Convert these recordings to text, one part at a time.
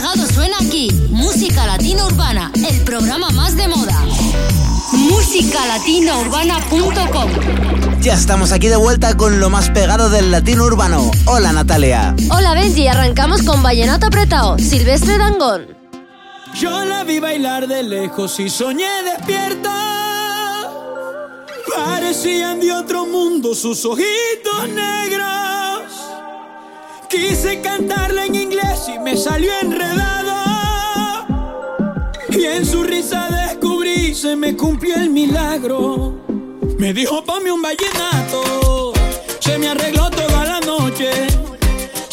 pegado suena aquí. Música Latina Urbana, el programa más de moda. Musicalatinaurbana.com Ya estamos aquí de vuelta con lo más pegado del latino urbano. Hola Natalia. Hola Benji, arrancamos con Vallenato Apretado, Silvestre Dangón. Yo la vi bailar de lejos y soñé despierta. Parecían de otro mundo sus ojitos negros. Quise cantarla en inglés y me salió enredado. Y en su risa descubrí, se me cumplió el milagro. Me dijo, ponme un vallenato. Se me arregló toda la noche.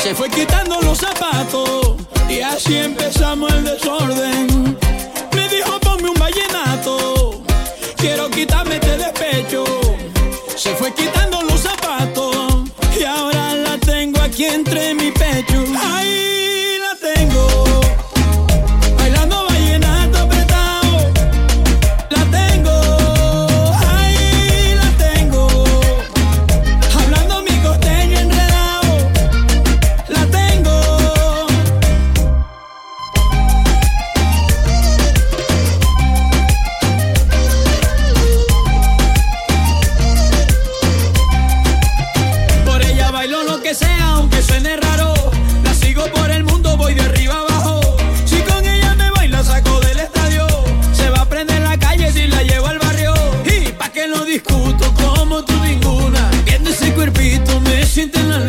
Se fue quitando los zapatos. Y así empezamos el desorden. Me dijo, ponme un vallenato. Quiero quitarme este despecho. Se fue quitando los entre mi cuerpito, me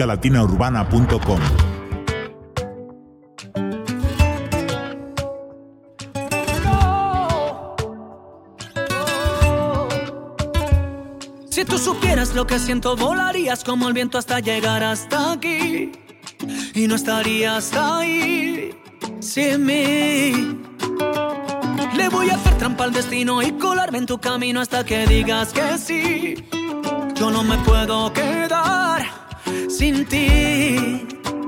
musicalatinaurbana.com Si tú supieras lo que siento, volarías como el viento hasta llegar hasta aquí. Y no estarías ahí sin mí. Le voy a hacer trampa al destino y colarme en tu camino hasta que digas que sí. Yo no me puedo quedar sin ti.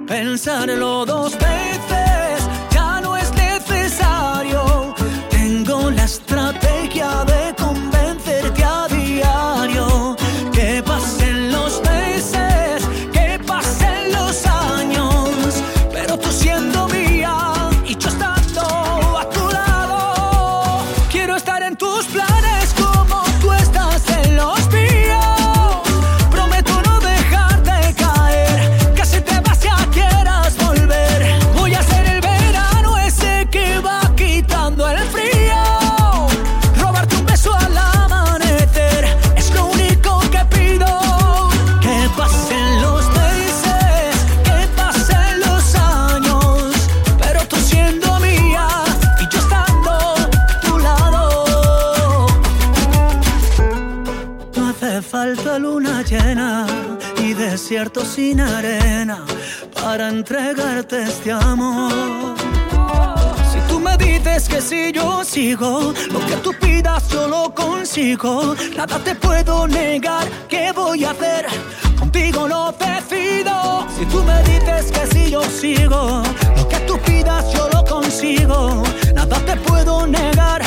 Pensarlo dos veces ya no es necesario. Tengo la estrategia de convencerte a diario. Que pasen los meses, que pasen los años. Pero tú siendo mía y yo estando a tu lado. Quiero estar en tus planes sin arena para entregarte este amor. Si tú me dices que si yo sigo, lo que tú pidas yo lo consigo. Nada te puedo negar, ¿qué voy a hacer? Contigo lo decido. Si tú me dices que si yo sigo, lo que tú pidas yo lo consigo. Nada te puedo negar,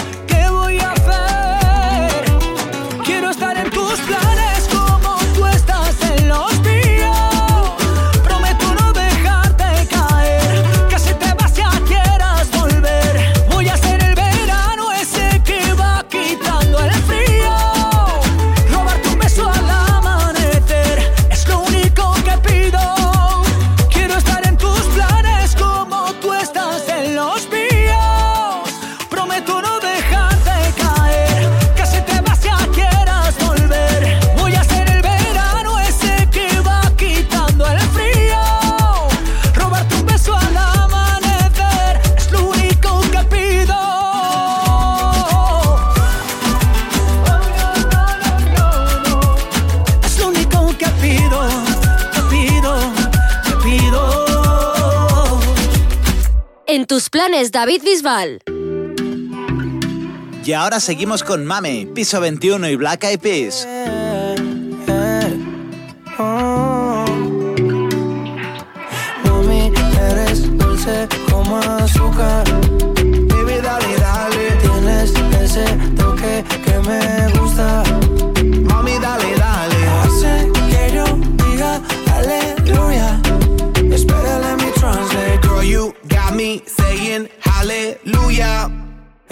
planes, David Bisbal. Y ahora seguimos con Mame, Piso 21 y Black Eyed Peas.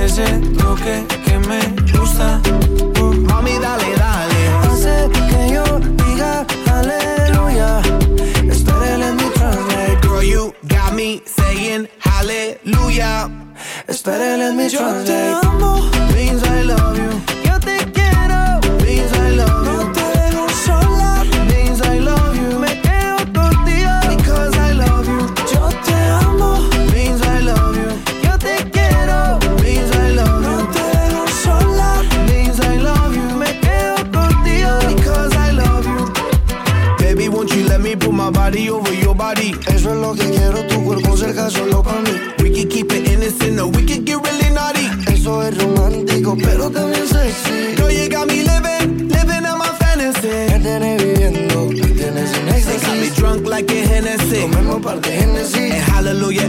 Ese toque que me gusta. Uh, mami, dale, dale. Hace que yo diga aleluya. Espera, let me translate. Girl, you got me saying hallelujah. Let me Yo translate. te amo, means I love you. Lo que quiero, tu cuerpo cerca solo para mí. We can keep it innocent or we can get really naughty. Eso es romántico, pero también sexy. You got me living, living out my fantasy. Me tienes viviendo, me tienes en They got me éxtasis. drunk like a Hennessy. Tomemos par de Genesis. And hallelujah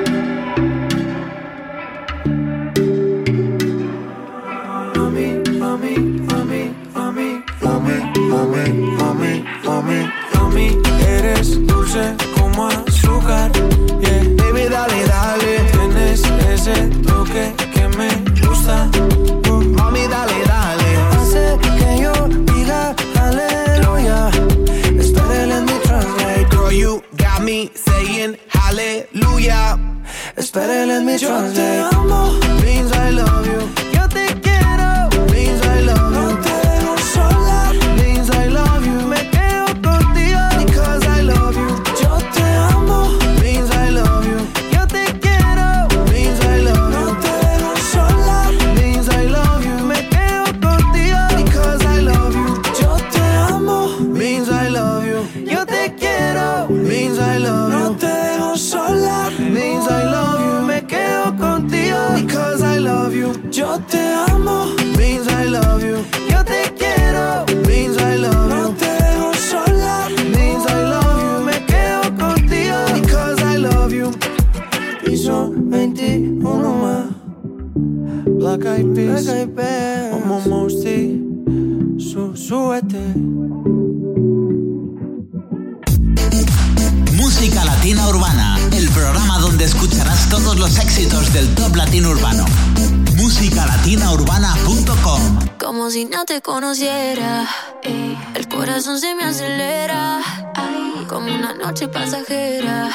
Dulce como azúcar. Yeah, baby, dale, dale. Tienes ese toque que me gusta. Uh, mami, dale, dale. Hace que yo diga aleluya. Espera, let me translate. Girl, you got me saying hallelujah. Espera, let me Yo te translate. amo, means I love you. Como su súbete. Música Latina Urbana, el programa donde escucharás todos los éxitos del top latino urbano. Musicalatinaurbana.com Como si no te conociera, el corazón se me acelera, como una noche pasajera.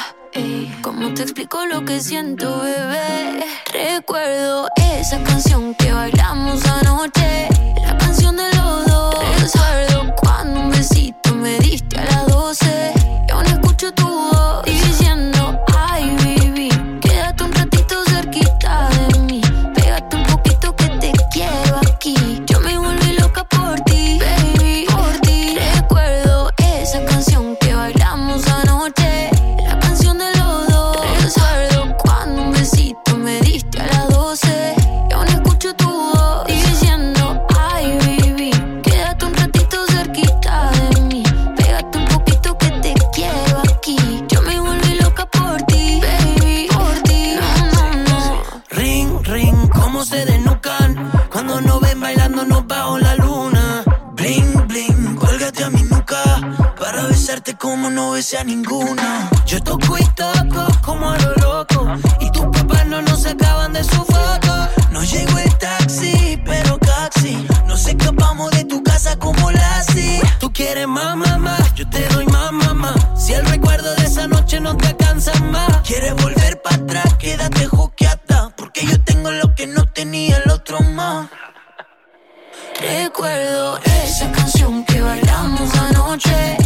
¿Cómo te explico lo que siento, bebé? Recuerdo esa canción que bailamos anoche, la canción de los dos. Recuerdo cuando un besito me diste a las no besé a ninguna. Yo toco y toco como a lo loco. Y tus papás no nos sacaban de su foto. No llegó el taxi, pero taxi. Nos escapamos de tu casa como Lassie. Tú quieres más, mamá. Yo te doy más, mamá. Si el recuerdo de esa noche no te alcanza más. Quieres volver para atrás, quédate juqueata. Porque yo tengo lo que no tenía el otro más. Recuerdo esa canción que bailamos anoche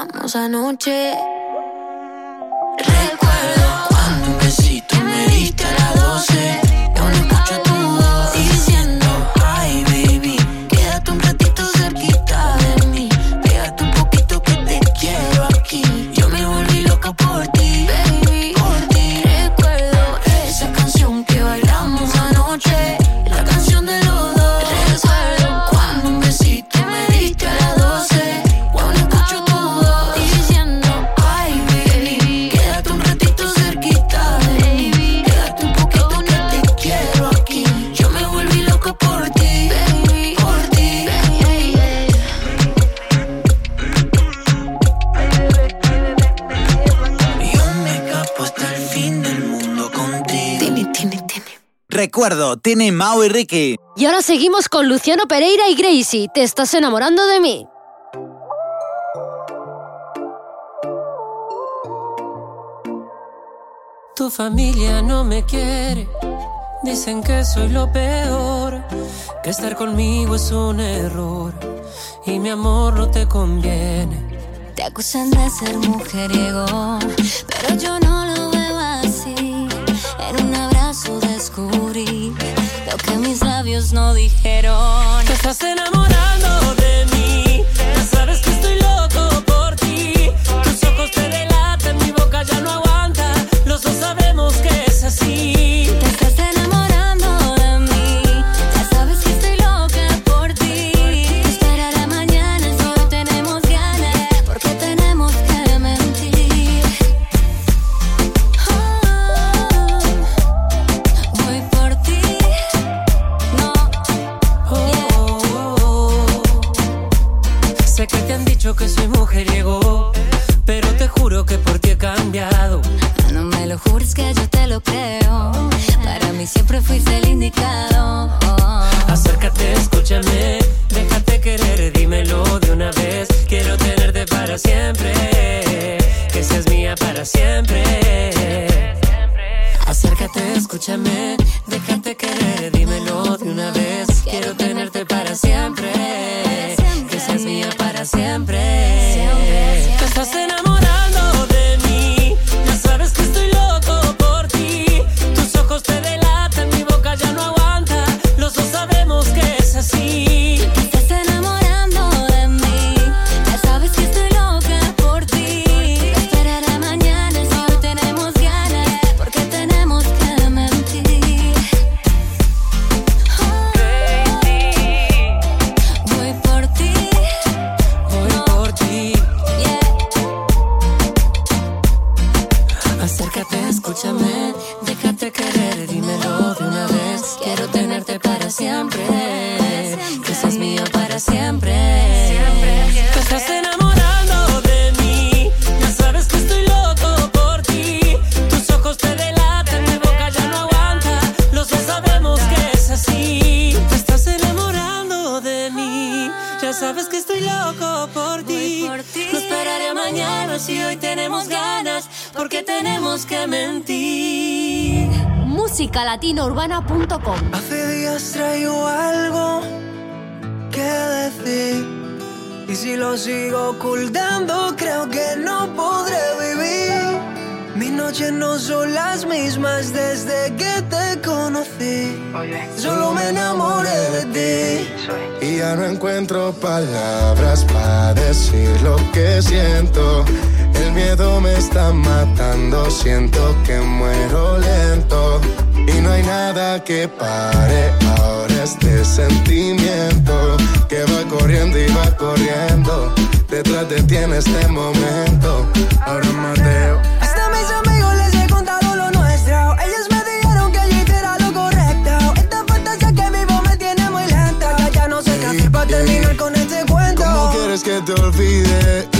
hablamos anoche. tiene Mao y Ricky. Y ahora seguimos con Luciano Pereira y Gracie. Te estás enamorando de mí. Tu familia no me quiere, dicen que soy lo peor, que estar conmigo es un error y mi amor no te conviene. Te acusan de ser mujeriego, pero yo no lo veo así. En un abrazo descubrí no dijeron. Te estás enamorando de mí. Ya sabes que estoy loco por ti. Tus ojos te delatan, mi boca ya no aguanta. Los dos sabemos que es así. Hace días traigo algo que decir. Y si lo sigo ocultando, creo que no podré vivir. Mis noches no son las mismas desde que te conocí. Solo me enamoré de ti. Y ya no encuentro palabras para decir lo que siento. El miedo me está matando, siento que muero lento. Y no hay nada que pare ahora este sentimiento que va corriendo y va corriendo. Detrás de ti en este momento. Ahora Mateo. Hasta mis amigos les he contado lo nuestro. Ellos me dijeron que yo era lo correcto. Esta fantasía que vivo me tiene muy lenta. Ya no sé qué hacer para terminar con este cuento. ¿Cómo quieres que te olvide?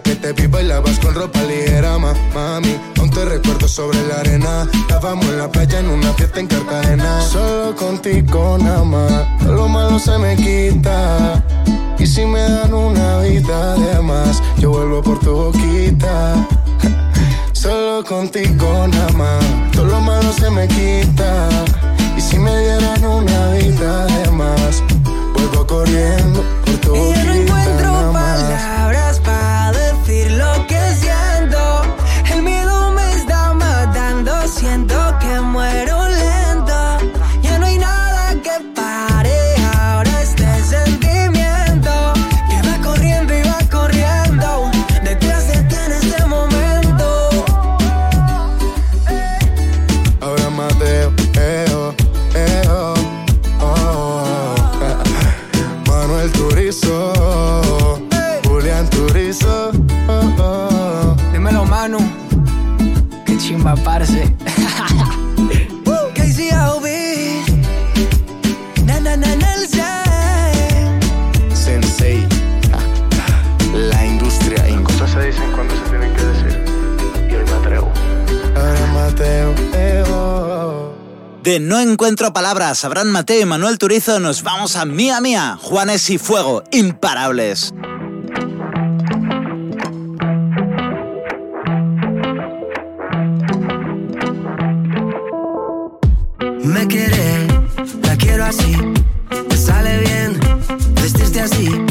Que te vi bailabas con ropa ligera, ma, mami. Aún te recuerdo sobre la arena. Estábamos en la playa en una fiesta en Cartagena. Solo contigo nada más. Lo malo se me quita. Y si me dan una vida de más, yo vuelvo por tu boquita. Solo contigo nada más, todo lo malo se me quita. Y si me dieran una vida de más, vuelvo corriendo por tu Y boquita. ya no encuentro nada más. Que muero De No Encuentro Palabras, Abraham Mateo y Manuel Turizo, nos vamos a Mía Mía, Juanes y Fuego, imparables. Me quiere, la quiero así. Me sale bien vestirte así.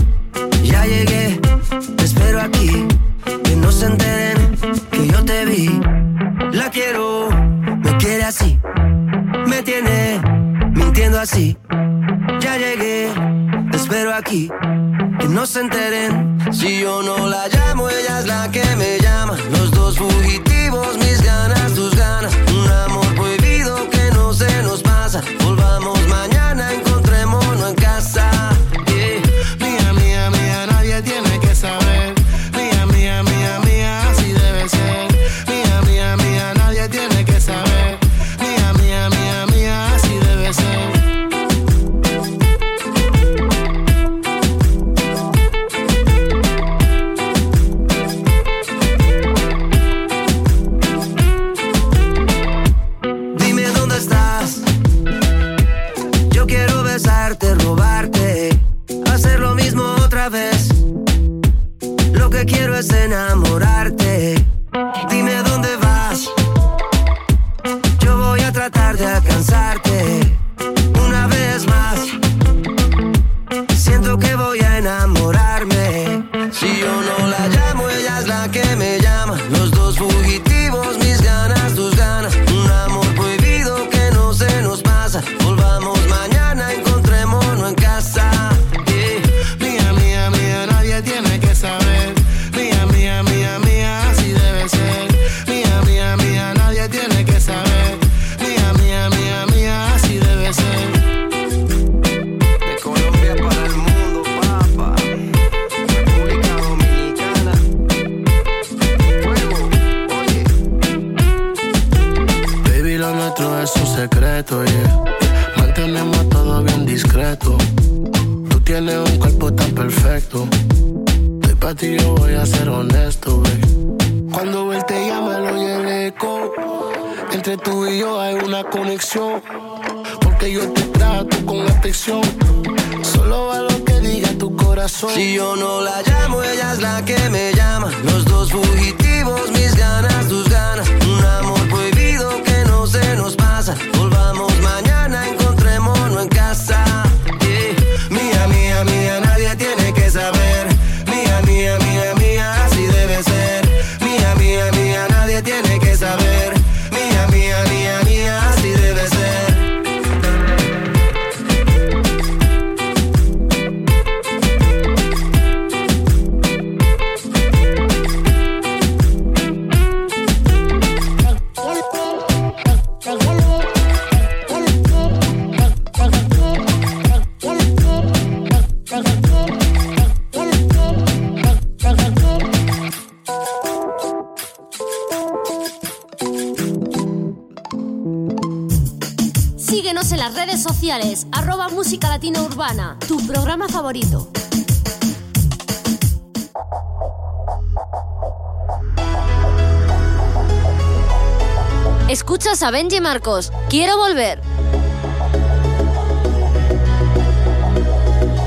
Escuchas a Benji Marcos. Quiero volver.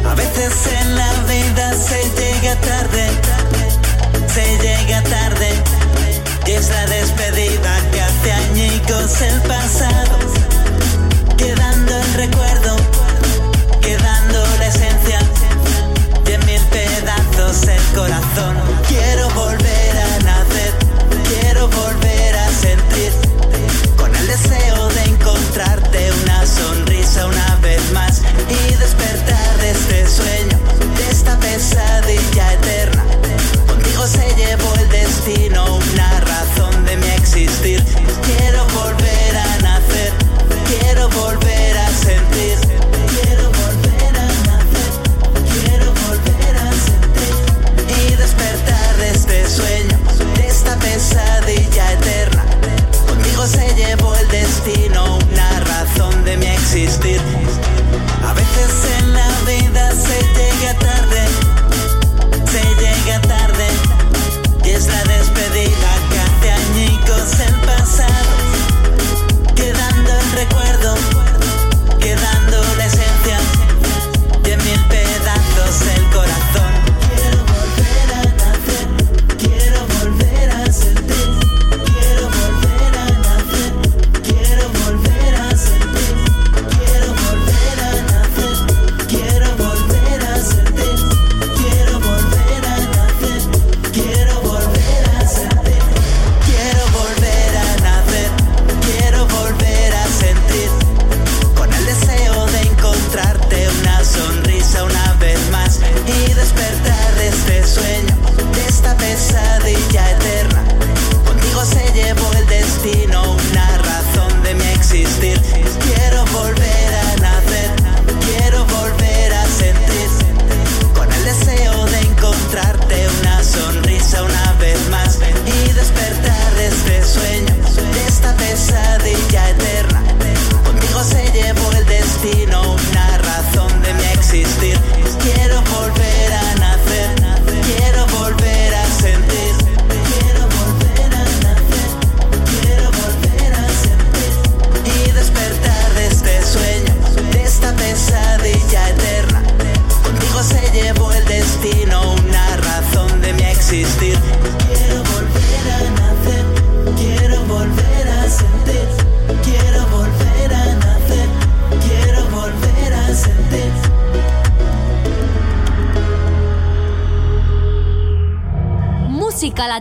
A veces en la vida se llega tarde, se llega tarde. Y es la despedida que hace añicos el pasado. Quedando el recuerdo, quedando la esencia. Y en mil pedazos el corazón. Quiero volver a nacer, quiero volver despertar de este sueño, de esta pesadilla eterna. Contigo se llevó el destino, una razón de mi existir. Quiero volver a nacer, quiero volver a sentir, quiero volver a nacer, quiero volver a sentir. Y despertar de este sueño, de esta pesadilla eterna. Contigo se llevó el destino, una razón de mi existir se llega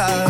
God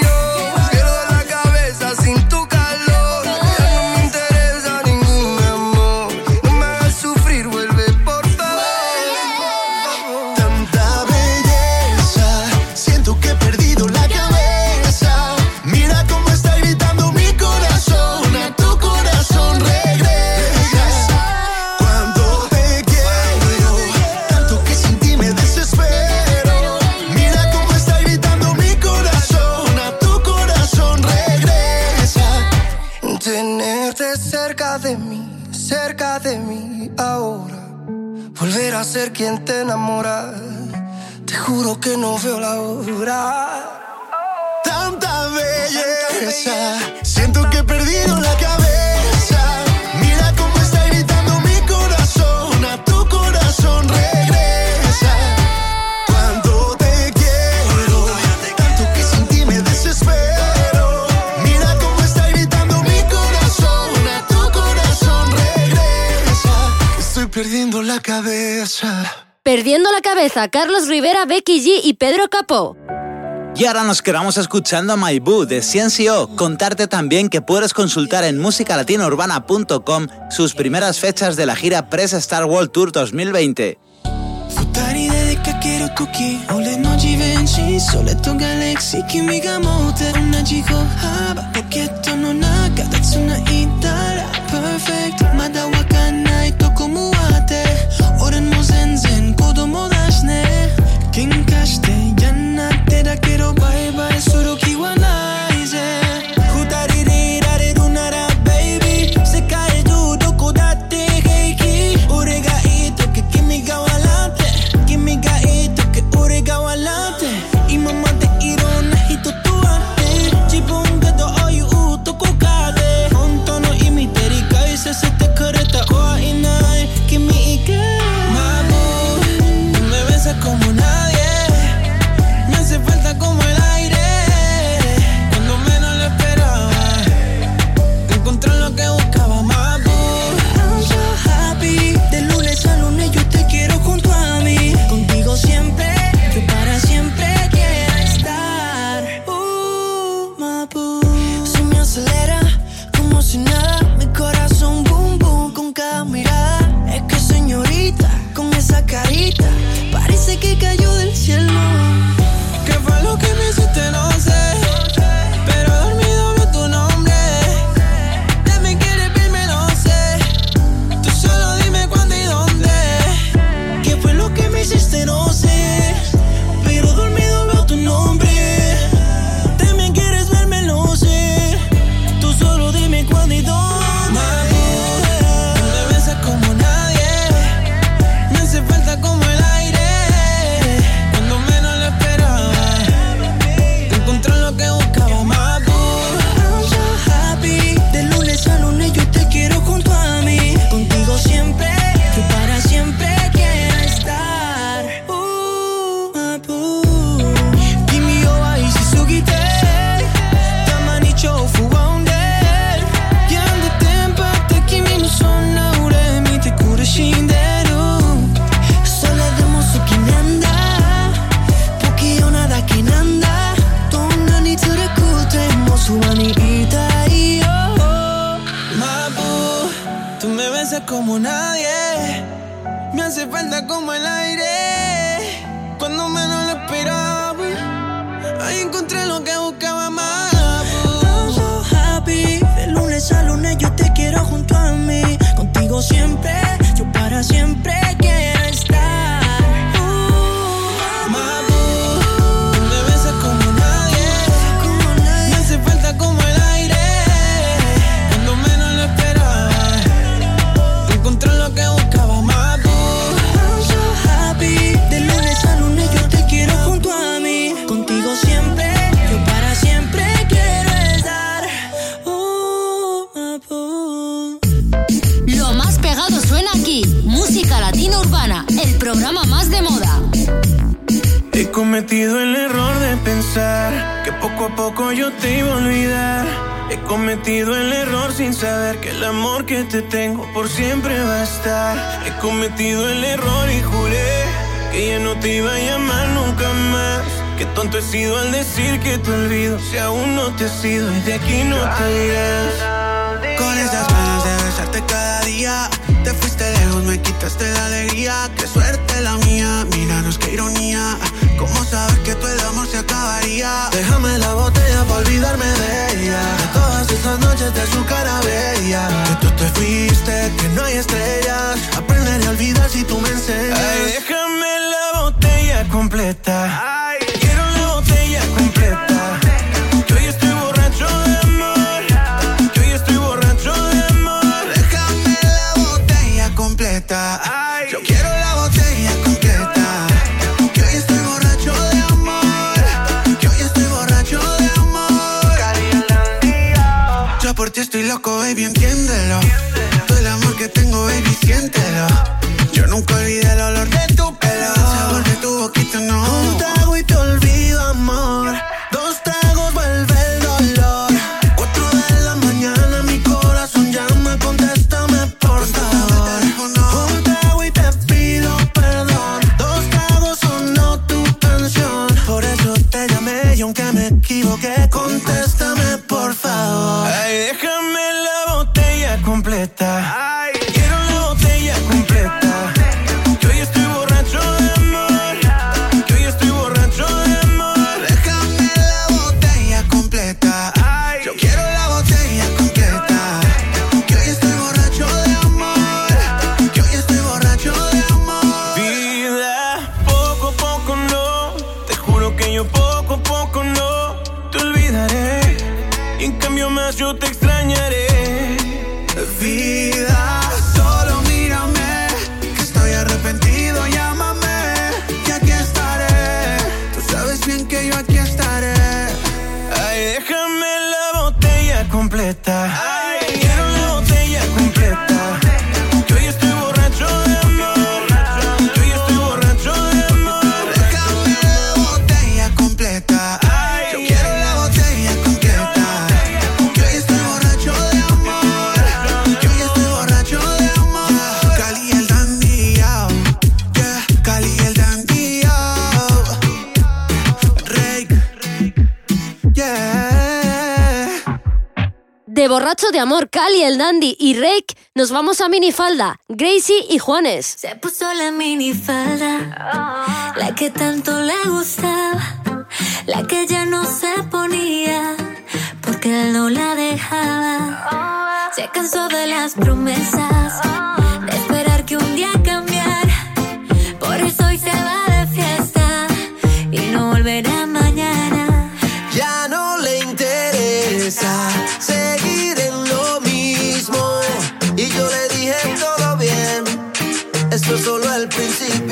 Que no veo la hora. Tanta belleza, siento que he perdido la cabeza. Mira cómo está gritando mi corazón, a tu corazón regresa. Cuando te quiero, tanto que sin ti me desespero. Mira cómo está gritando mi corazón, a tu corazón regresa. Estoy perdiendo la cabeza. Perdiendo la cabeza, Carlos Rivera, Becky G y Pedro Capó. Y ahora nos quedamos escuchando a My Boo de Ciencio. Contarte también que puedes consultar en musicalatinourbana.com sus primeras fechas de la gira Press Star World Tour 2020. poco no te olvidaré. Y en cambio más yo te extrañaré. Vida. borracho de amor, Cali, el dandy y Rake, nos vamos a minifalda, Gracie y Juanes. Se puso la minifalda, la que tanto le gustaba, la que ya no se ponía, porque él no la dejaba. Se cansó de las promesas solo el principio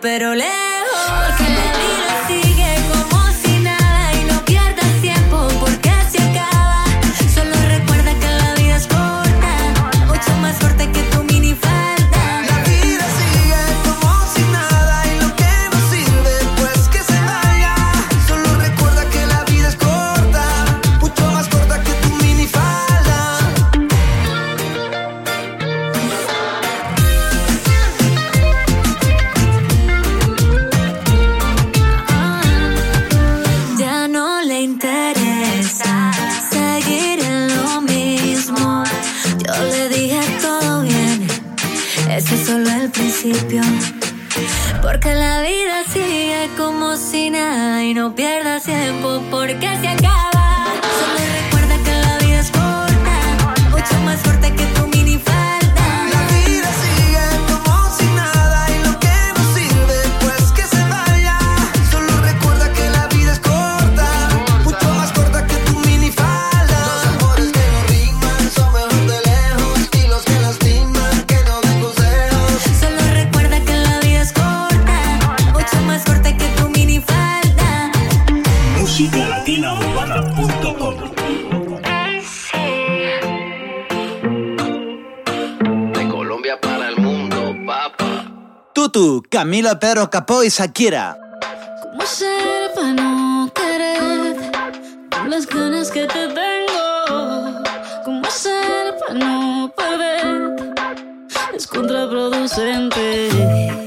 pero le no pierdas tiempo porque si aquí Tutu, Camila Pedro Capó y Shakira. ¿Cómo ser para no querer con las ganas que te tengo? ¿Cómo ser para no poder? Es contraproducente.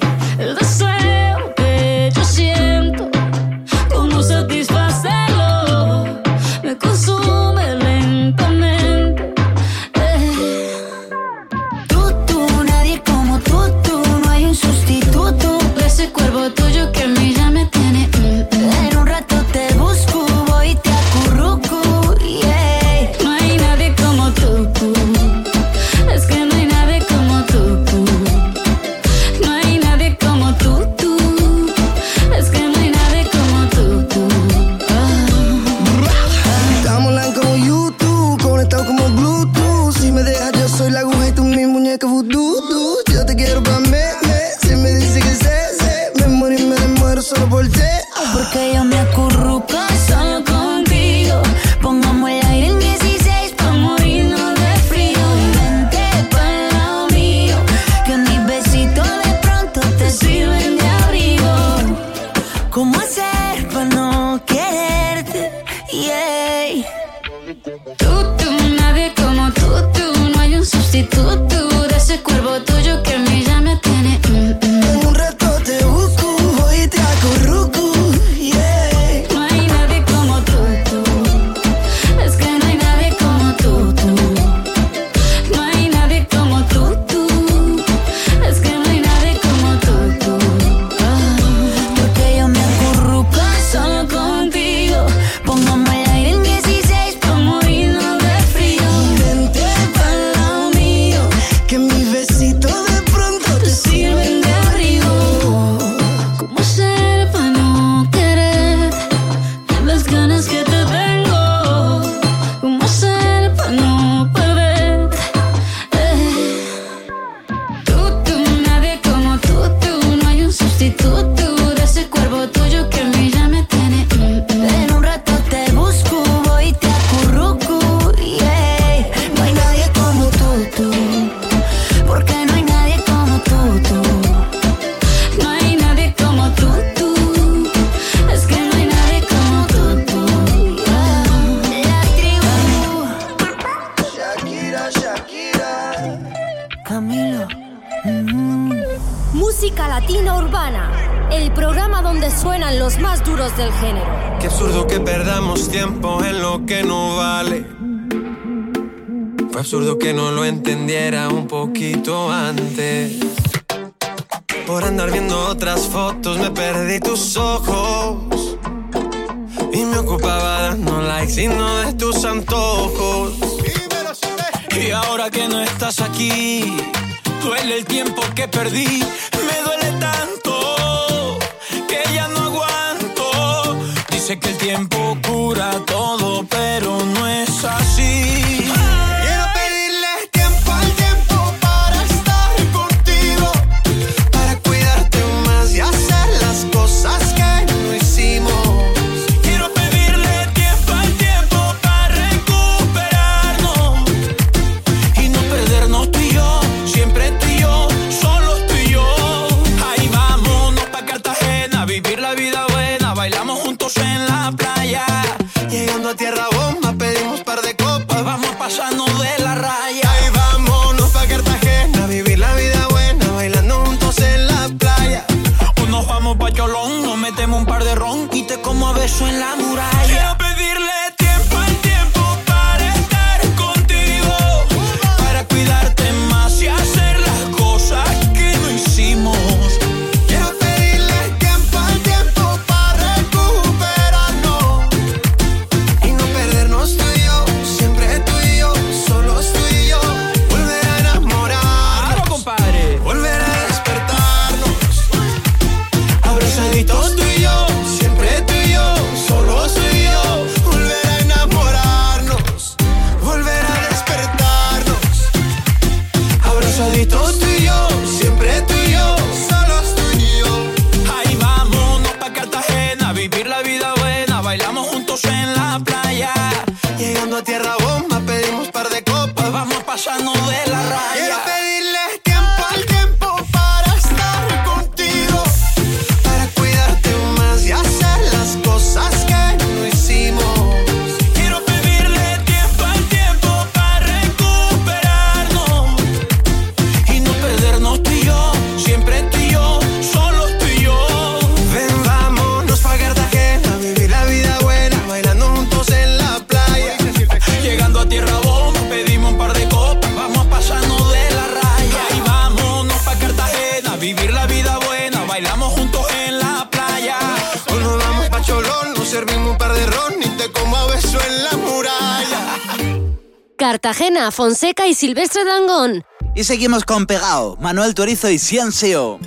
Fonseca y Silvestre Dangón. Y seguimos con Pegao, Manuel Torizo y Ciencio.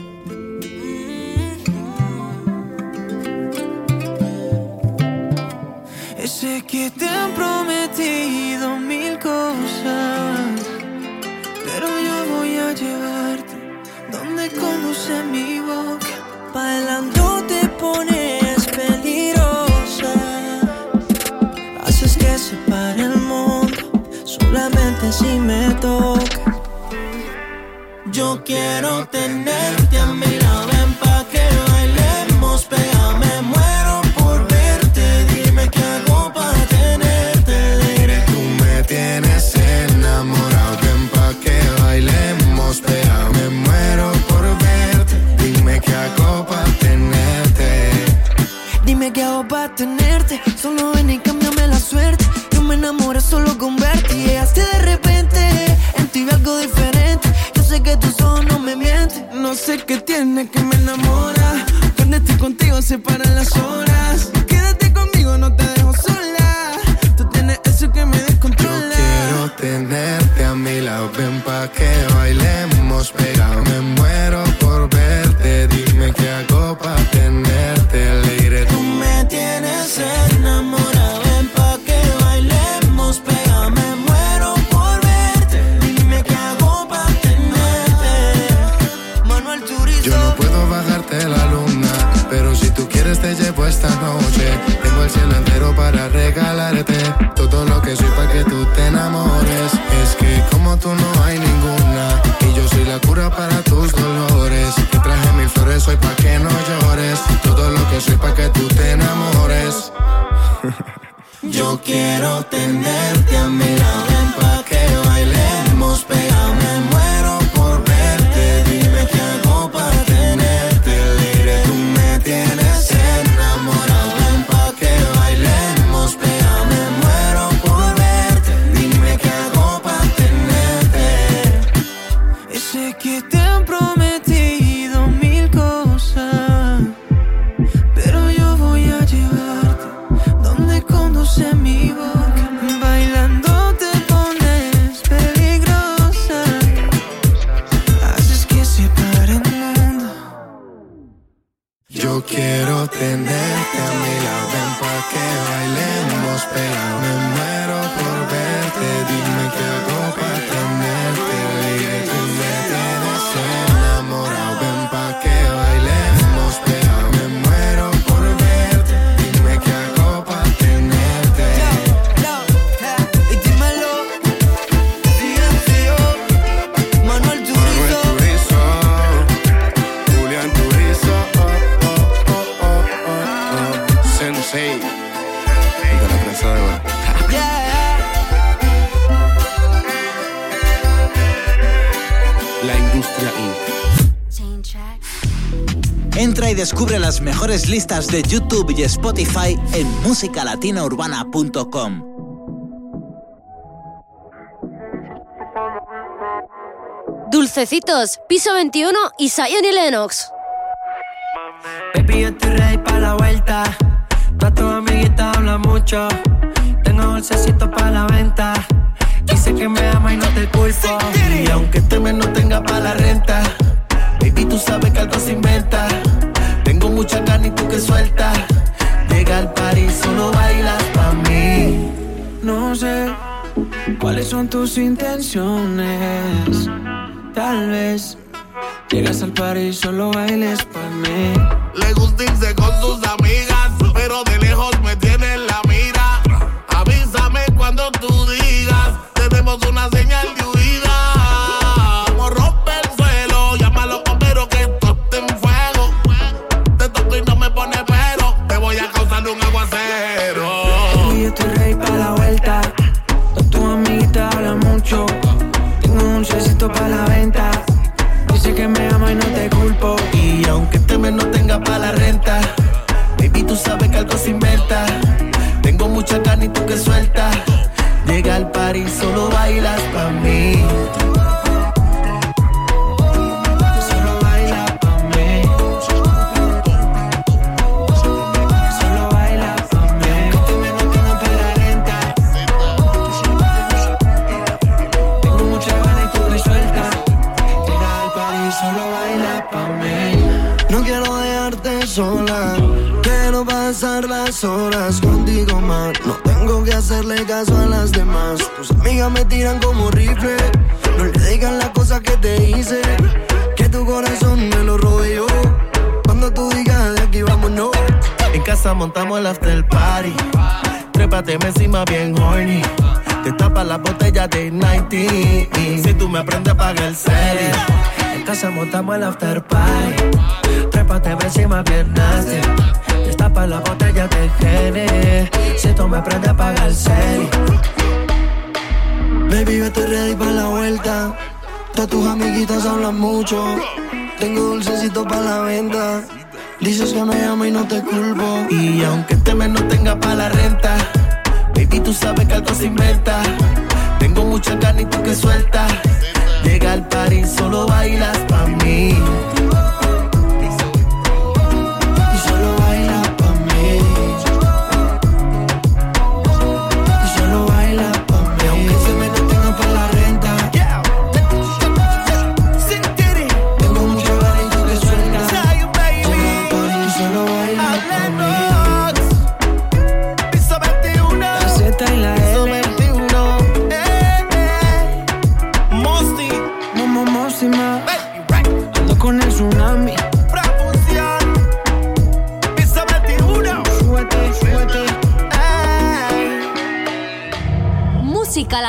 listas de YouTube y Spotify en musicalatinaurbana.com. Dulcecitos, piso 21 y Zion y Lennox. Baby, yo estoy ready para la vuelta. Tú a tu amiguita habla mucho. Tengo dulcecitos para la venta. Dice que me ama y no te culpo. Y aunque este mes no tenga para la renta, baby, tú sabes que algo se inventa mucha carne y tú que sueltas. Llega al party, solo bailas pa' mí. No sé cuáles son tus intenciones. Tal vez llegas al party y solo bailes pa' mí. Le gusta irse con sus amigas de 90. Si tú me aprendes, paga el serie. En casa montamos el after party. Trépate encima bien nasty. Te tapa la botella de Gene. Si tú me aprendes, paga el serie. Baby, yo estoy ready para la vuelta. Todas tus amiguitas hablan mucho. Tengo dulcecito para la venta. Dices que me amo y no te culpo. Y aunque este mes no tenga para la renta, baby, tú sabes que algo se inventa. Mucha carne y tú que suelta. Llega al party, solo bailas pa' mí.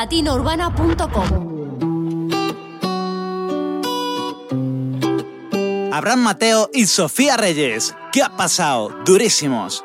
musicalatinourbana.com Abraham Mateo y Sofía Reyes. ¿Qué ha pasado? Durísimos.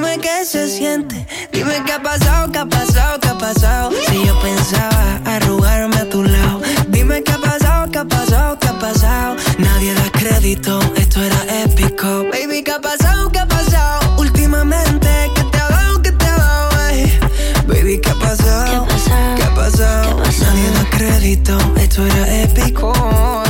Dime qué se siente. Dime qué ha pasado, qué ha pasado, qué ha pasado. Si yo pensaba arrugarme a tu lado. Dime qué ha pasado, qué ha pasado, qué ha pasado. Nadie da crédito, esto era épico. Baby, qué ha pasado, qué ha pasado Últimamente, ¿qué te ha dado, qué te ha dado, ey? Baby, ¿qué ha pasado? ¿Qué ha pasado? Nadie da crédito, esto era épico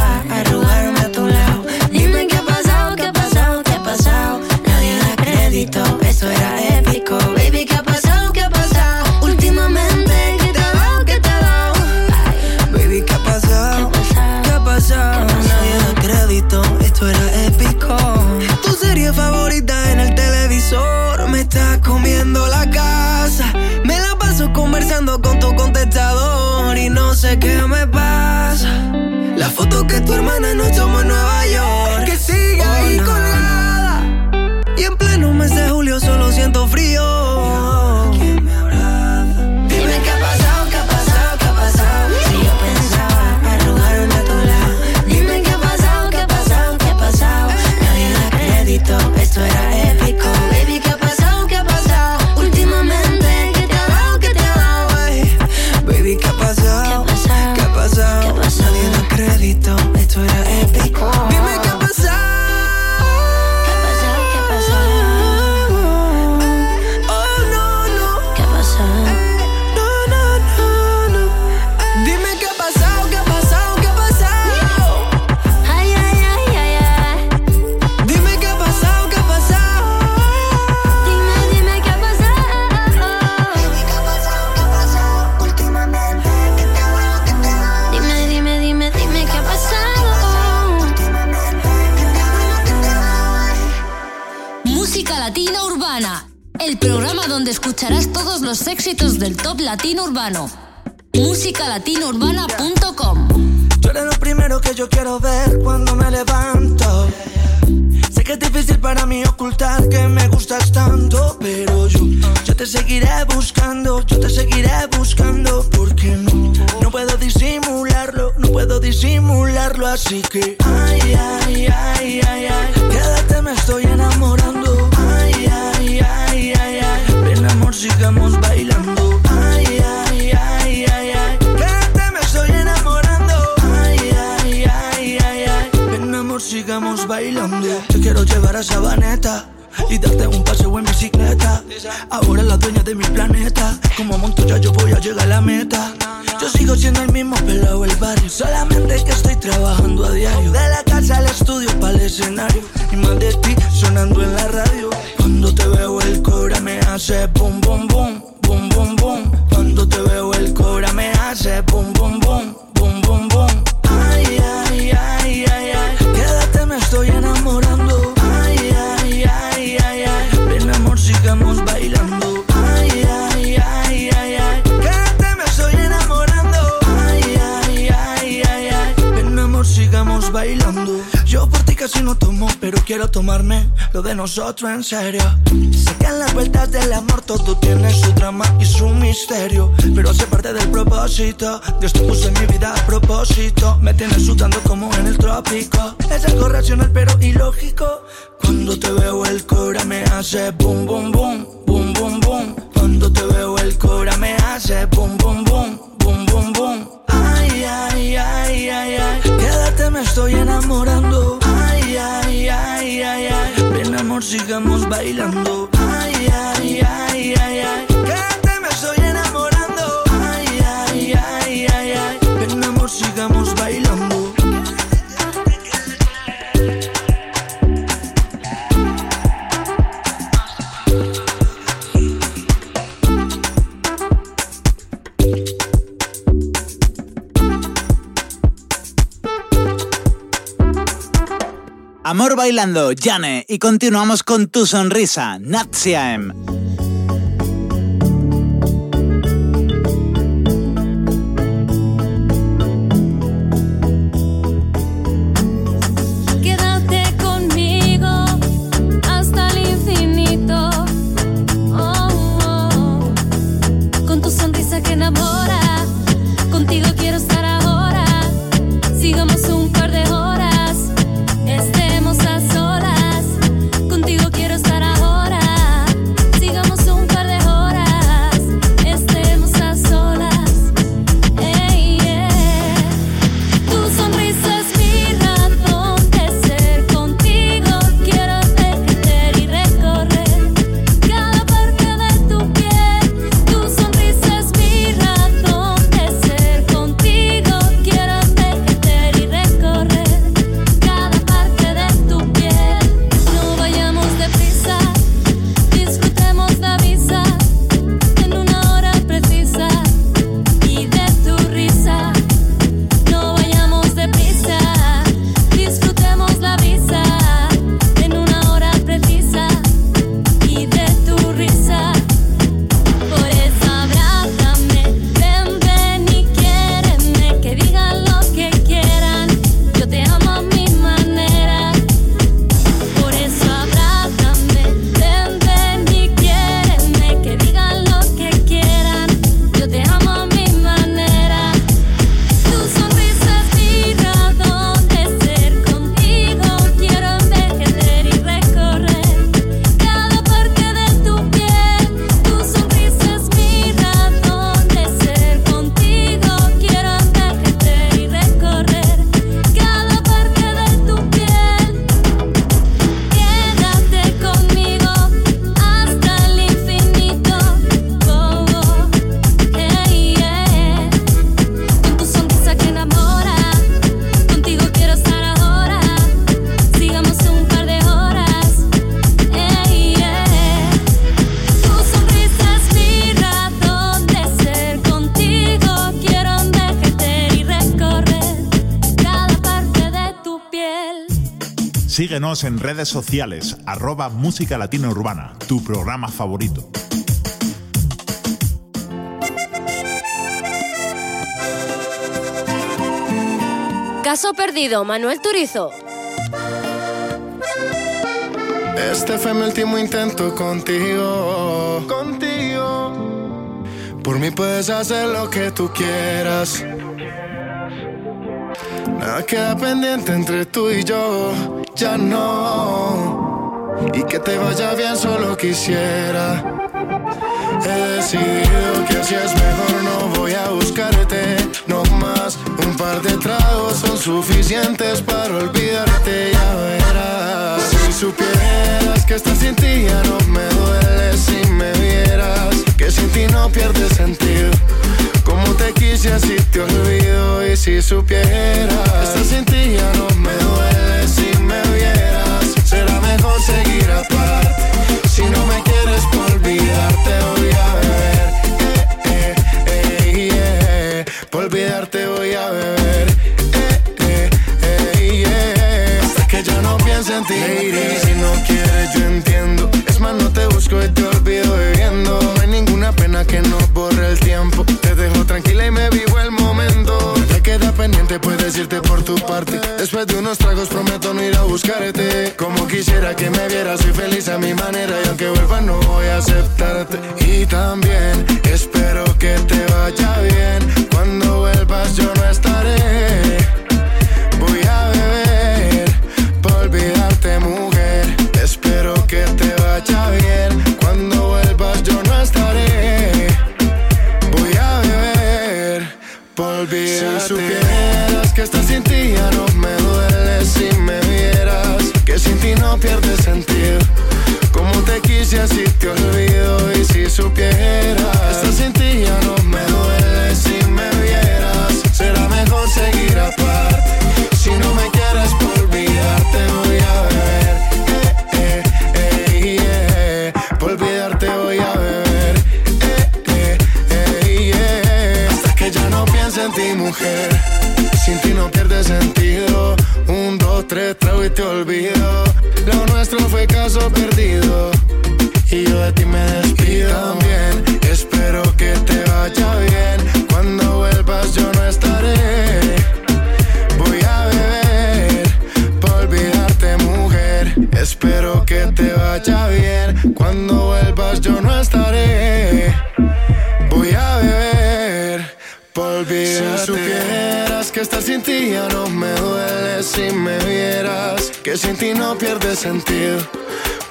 serie favorita en el televisor me está comiendo la casa. Me la paso conversando con tu contestador y no sé qué me pasa. La foto que tu hermana nos tomó en Nueva York. Que sigue ahí colgada. Y en pleno mes de julio solo esto era éxitos del top latino urbano. nosotros en serio. Sé que en las vueltas del amor todo tiene su drama y su misterio. Pero hace parte del propósito. Dios te puso en mi vida a propósito. Me tienes sudando como en el trópico. Es algo racional pero ilógico. Cuando te veo el cobra me hace boom, boom, boom. escuchando y continuamos con tu sonrisa, Natsiaem. En redes sociales, arroba Música Latina Urbana, tu programa favorito. Caso perdido, Manuel Turizo. Este fue mi último intento contigo. Contigo. Por mí puedes hacer lo que tú quieras. Nada queda pendiente entre tú y yo. Ya no. Y que te vaya bien, solo quisiera. He decidido que así es mejor, no voy a buscarte, no más. Un par de tragos son suficientes para olvidarte, ya verás. Si supieras que estás sin ti ya no me duele si me vieras, que sin ti no pierde sentido. Como te quise así te olvido y si supieras que estás sin ti ya no me duele será mejor seguir aparte. Si no me quieres por olvidarte voy a beber. Eh, eh, eh, Por olvidarte voy a beber. Eh, eh, eh, Hasta que ya no piense en ti. Lady, si no quieres yo entiendo. Es más, no te busco y te olvido bebiendo. No hay ninguna pena que no borre el tiempo. Te dejo tranquila y me vivo el. Te puedes irte por tu parte. Después de unos tragos prometo no ir a buscarte. Como quisiera que me vieras, soy feliz a mi manera. Y aunque vuelva no voy a aceptarte. Y también espero que te vaya bien. Cuando vuelvas yo no estaré. Así te olvido. Y si supieras estás sin ti ya no me duele si me vieras. Será mejor seguir aparte. Si no me quieres por olvidarte voy a beber. Eh, eh, eh, yeah. Por olvidarte voy a beber. Eh, eh, eh. Hasta que ya no piense en ti, mujer. Sin ti no pierde sentido. Un, dos, tres, trago y te olvido. Lo nuestro fue caso perdido. De ti me despido. Y también espero que te vaya bien. Cuando vuelvas yo no estaré. Voy a beber por olvidarte, mujer. Espero que te vaya bien. Cuando vuelvas yo no estaré. Voy a beber por olvidarte. Si supieras que estar sin ti ya no me duele si me vieras. Que sin ti no pierde sentido.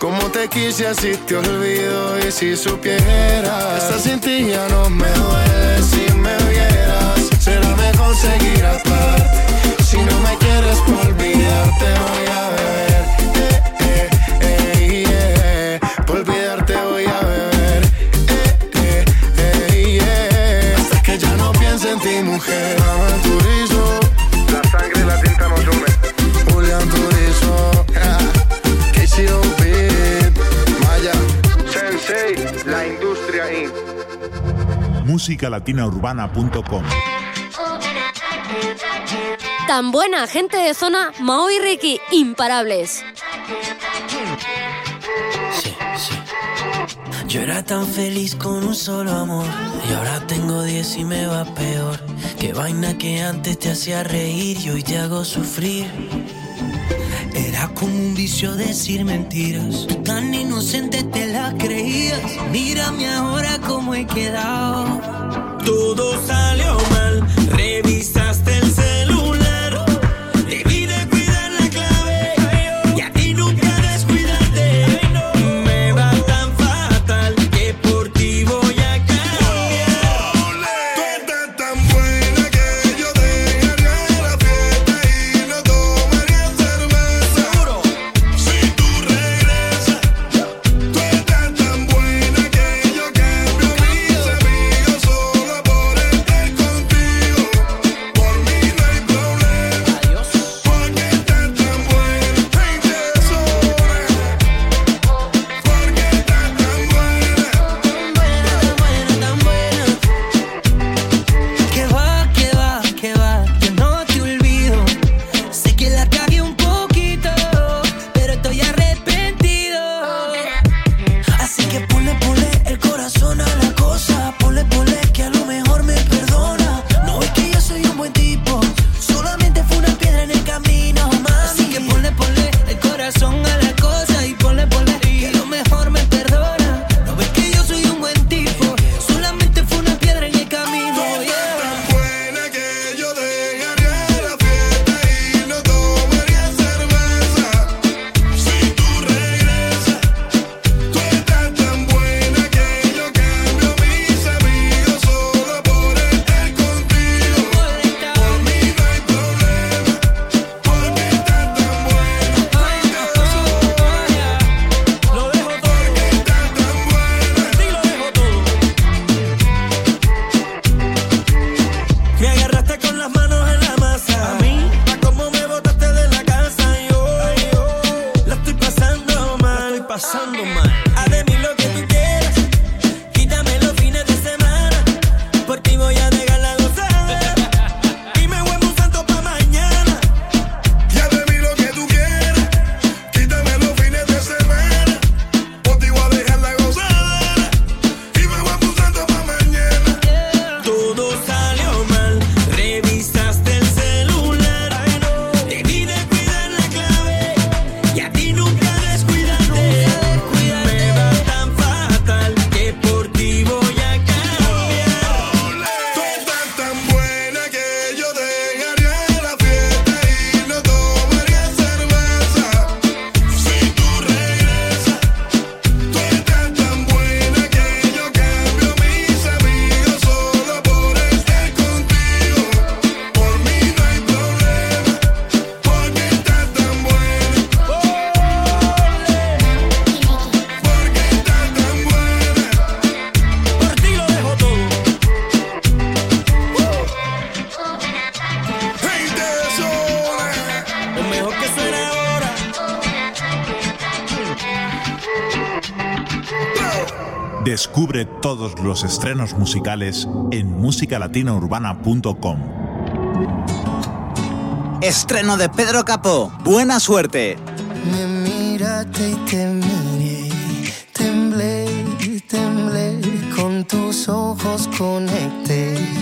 Como te quise así te olvido y si supieras Estar sin ti ya no me duele si me vieras Será mejor seguir aparte Si no me quieres por olvidarte voy a beber eh, eh, eh. Por olvidarte voy a beber eh, eh, eh, yeah. Hasta que ya no piense en ti mujer musicalatinaurbana.com Tan buena, gente de zona, Mao y Ricky, imparables. Yo era tan feliz con un solo amor y ahora tengo diez y me va peor. Qué vaina que antes te hacía reír y hoy te hago sufrir. Como un vicio decir mentiras. Tan inocente te las creías. Mírame ahora cómo he quedado. Todo salió mal. Revisaste todos los estrenos musicales en musicalatinourbana.com. Estreno de Pedro Capó. Buena suerte. Y te miré, temblé, temblé, con tus ojos conecté.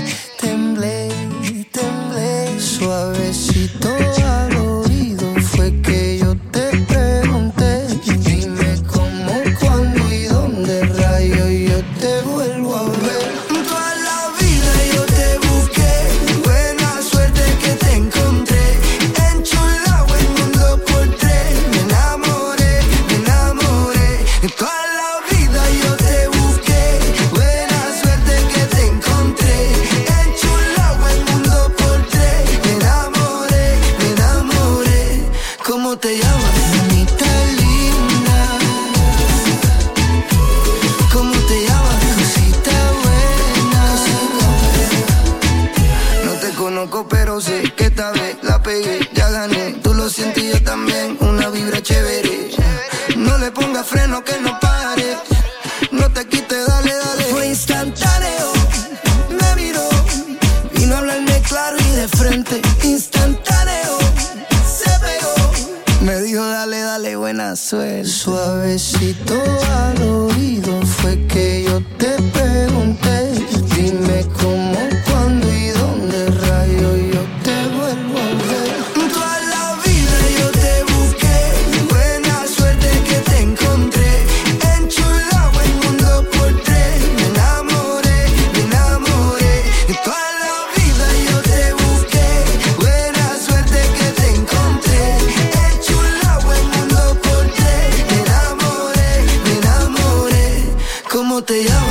They.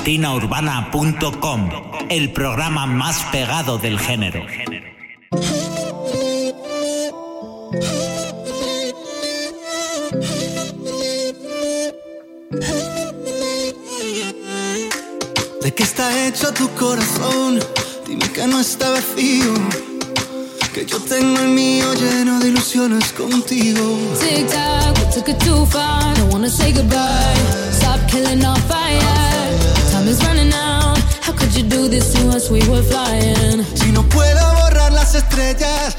latinaurbana.com, el programa más pegado del género. ¿De qué está hecho tu corazón? Dime que no está vacío. Que yo tengo el mío lleno de ilusiones contigo. Tic-tac, took it too far. Si no puedo borrar las estrellas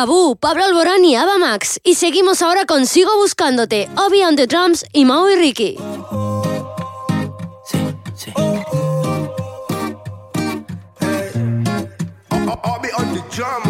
Tabú, Pablo Alborán y Ava Max. Y seguimos ahora con Sigo Buscándote, Obi on the Drums y Mau y Ricky. Dime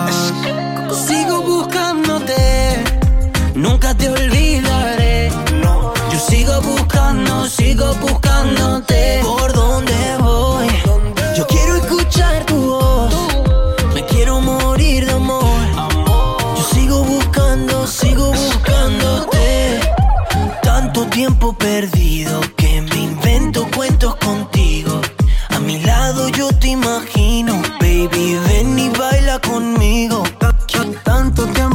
Sigo buscándote. ¿Por dónde voy? Yo quiero escuchar tu voz. Me quiero morir de amor. Yo sigo buscando, sigo buscándote. Tanto tiempo perdido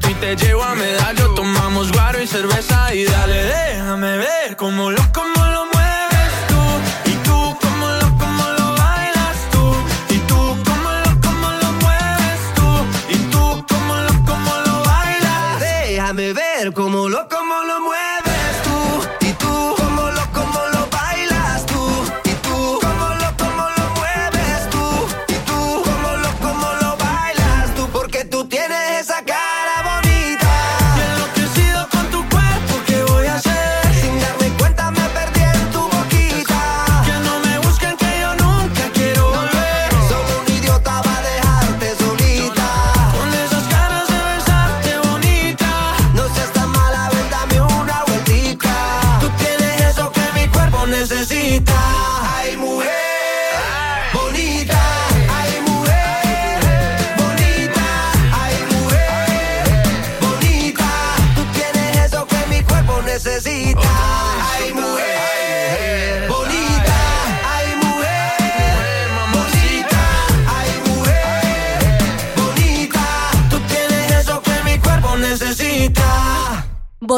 ti te llevo a medallo, tomamos guaro y cerveza. Y dale, déjame ver cómo lo, cómo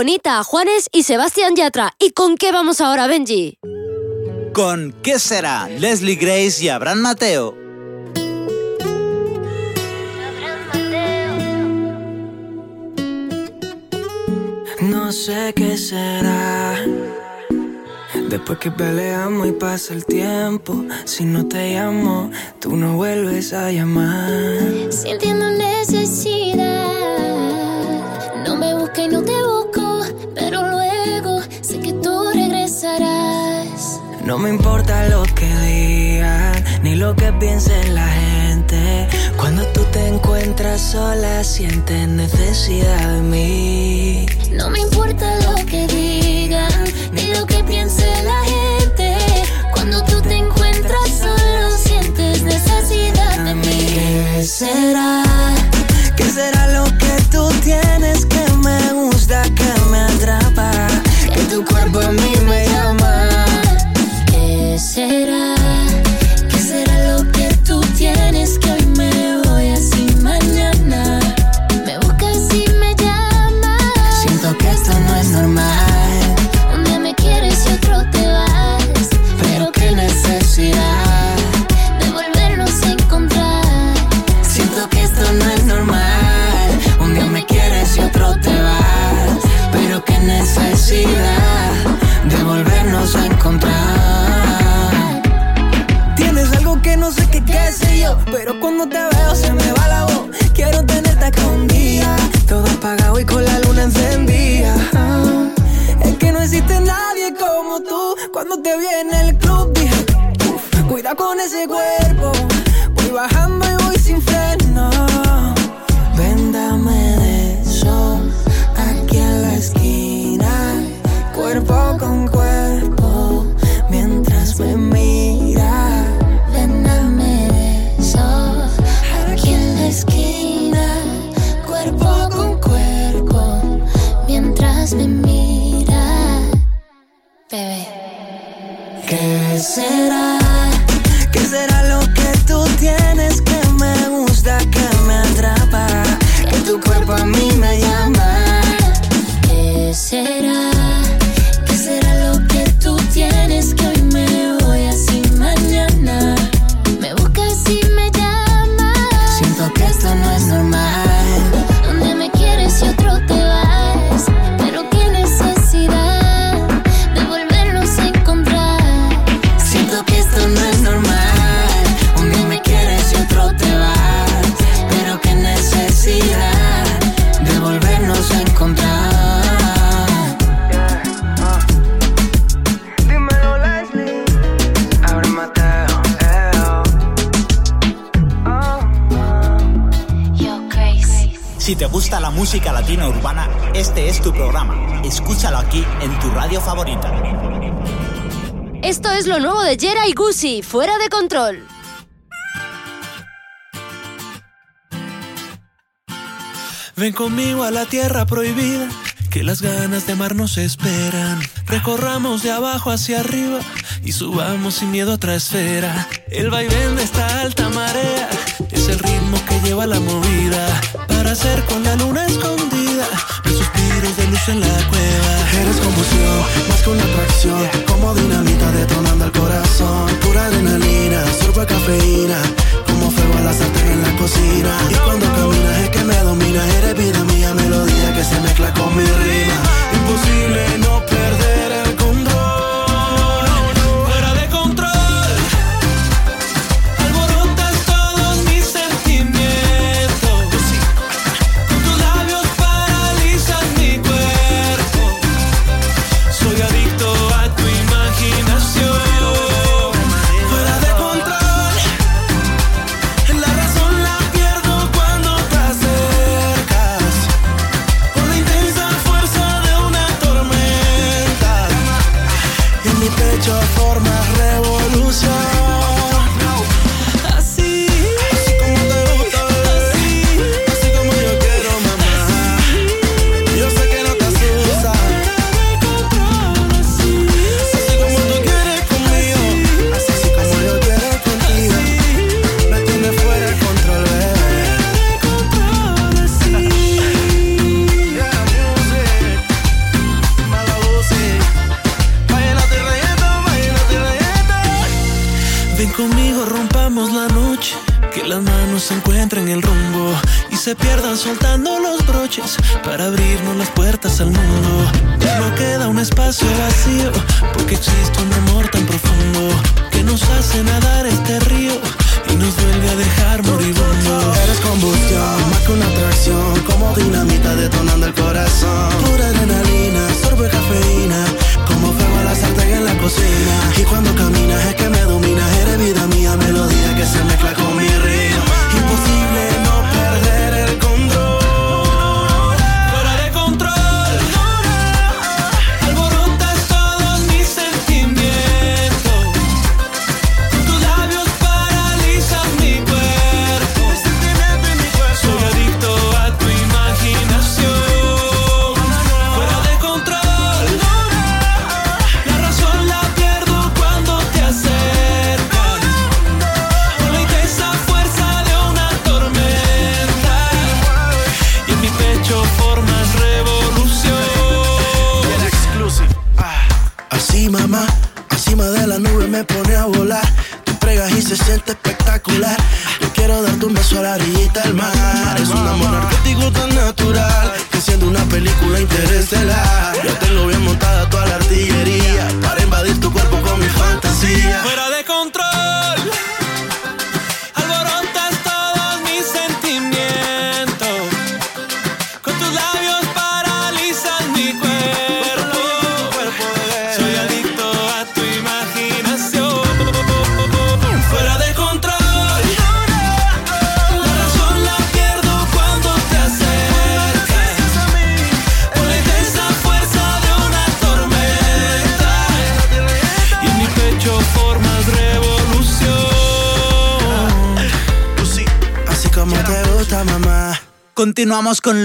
Bonita, Juanes y Sebastián Yatra. ¿Y con qué vamos ahora, Benji? Con ¿Qué será? Leslie Grace y Abraham Mateo. No sé qué será. Después que peleamos y pasa el tiempo, si no te llamo, tú no vuelves a llamar. Sintiendo necesidad, No me importa lo que digan, ni lo que piense la gente. Cuando tú te encuentras sola, sientes necesidad de mí. No me importa lo que digan, ni lo que piense la gente. Cuando tú te encuentras solo, sientes necesidad de mí. ¿Qué será? ¿Qué será lo que tú tienes que me gusta, que me atrapa? Que tu cuerpo a mí me será? Pero cuando te veo se me va la voz. Quiero tenerte acá día. Todo apagado y con la luna encendida. es que no existe nadie como tú. Cuando te vi en el club dije, cuida con ese cuerpo. Messi, fuera de control. Ven conmigo a la tierra prohibida, que las ganas de amar nos esperan. Recorramos de abajo hacia arriba y subamos sin miedo a otra esfera. El vaivén de esta alta marea es el ritmo que lleva la movida para hacer con la luna escondida suspiros de luz en la cueva. Eres confusión, más que una atracción. Como dinamita detonando el corazón. Pura adrenalina, sorbo cafeína. Como fuego a la sartén en la cocina. Y cuando caminas es que me dominas. Eres vida mía, melodía que se mezcla con mi rima. Imposible no perder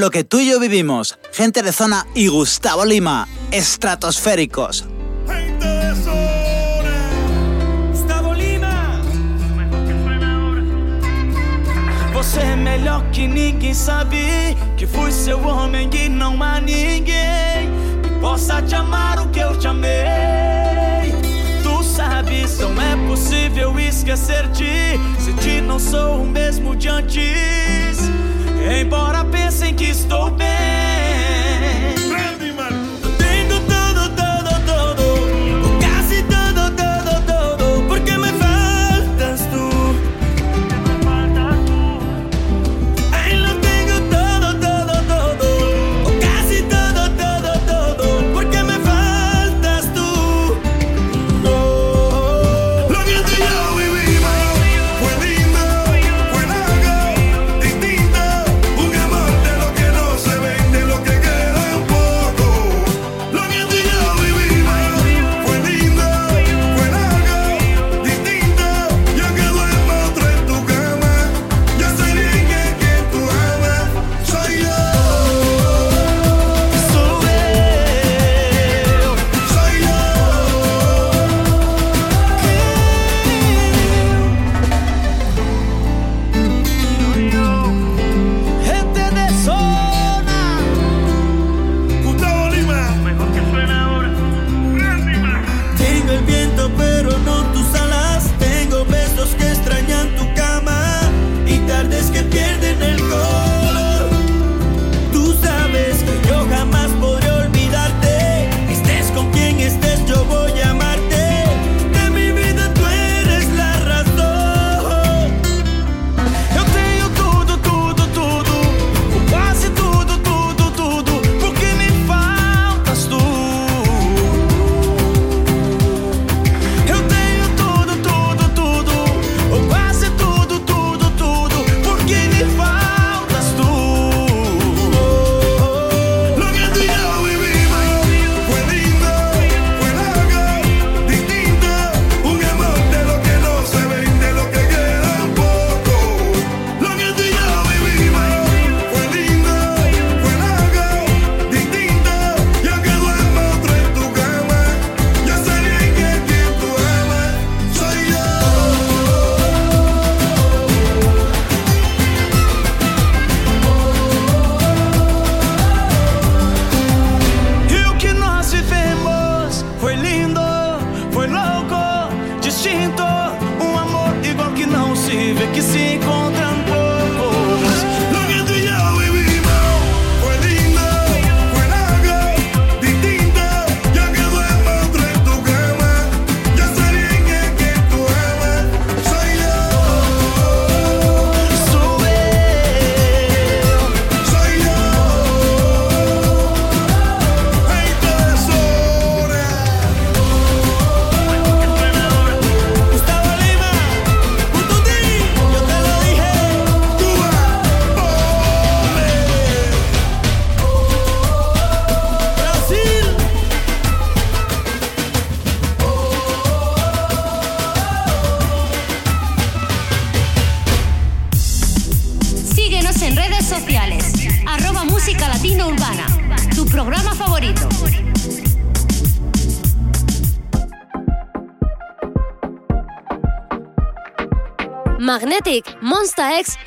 lo que tú y yo vivimos. Gente de zona y Gustavo Lima, estratosféricos. Você é melhor que ninguém sabe? Que fui seu homem e não há ninguém Que possa te amar o que eu te amei. Tu sabes, não é possível esquecer-te Se te não sou o mesmo de antes. Embora pelo que estou bem.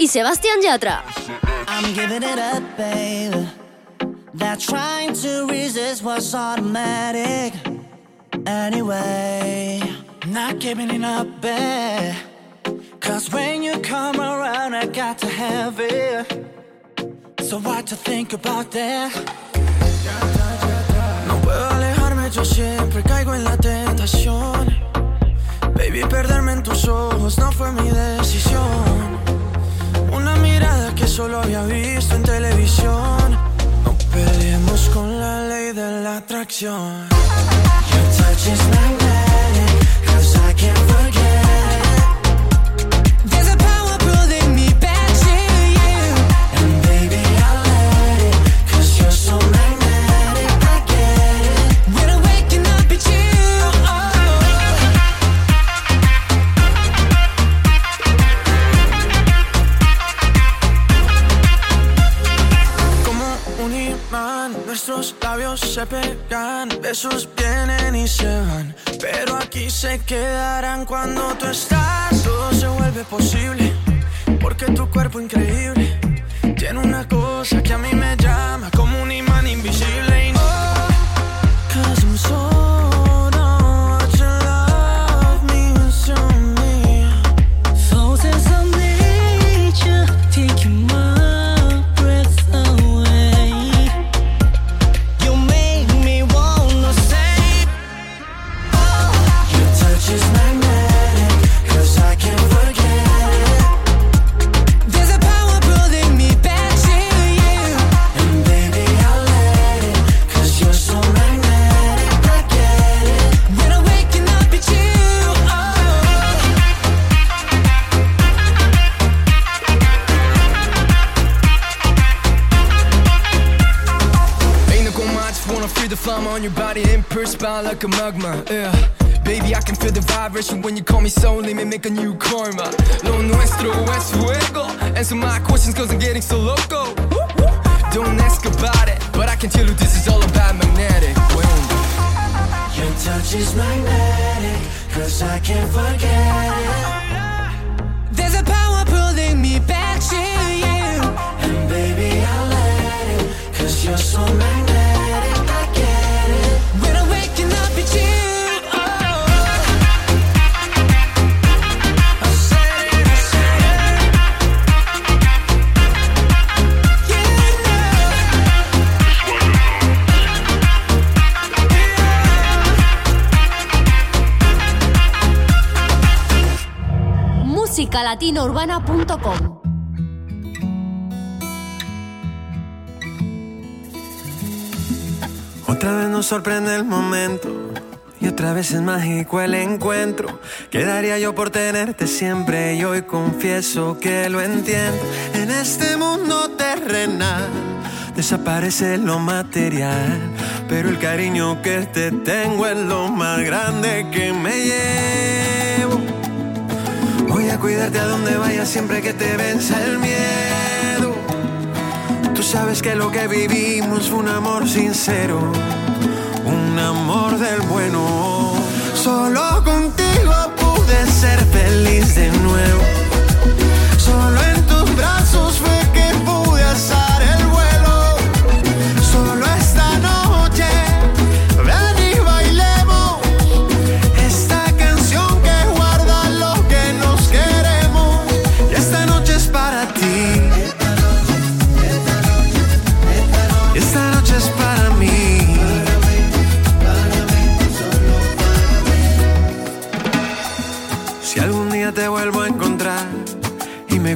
Y Sebastián Yatra. I'm giving it up, babe. That trying to resist was automatic. Anyway, not giving it up, babe. Cause when you come around, I got to have it. So what to think about that? No puedo alejarme, yo siempre caigo en la tentación. Baby, perderme en tus ojos no fue mi decisión. Mirada que solo había visto en televisión. No peleemos con la ley de la atracción. Your touch is magnetic, cause I can't forget besos vienen y se van, pero aquí se quedarán cuando tú estás. Todo se vuelve posible, porque tu cuerpo increíble perspire like a magma, yeah. Baby, I can feel the vibration when you call me so let me make a new karma. Lo nuestro es fuego. Answer my questions cause I'm getting so loco. Don't ask about it, but I can tell you this is all about magnetic. Boom. Your touch is magnetic, cause I can't forget it. There's a power pulling me back to you. And baby, I'll let it, cause you're so magnetic, musicalatinourbana.com Otra vez nos sorprende el momento y otra vez es mágico el encuentro. Quedaría yo por tenerte siempre y hoy confieso que lo entiendo. En este mundo terrenal desaparece lo material, pero el cariño que te tengo es lo más grande que me llevo. Cuidarte a donde vayas siempre que te venza el miedo. Tú sabes que lo que vivimos fue un amor sincero, un amor del bueno. Solo contigo pude ser feliz de nuevo. Solo en tus brazos fue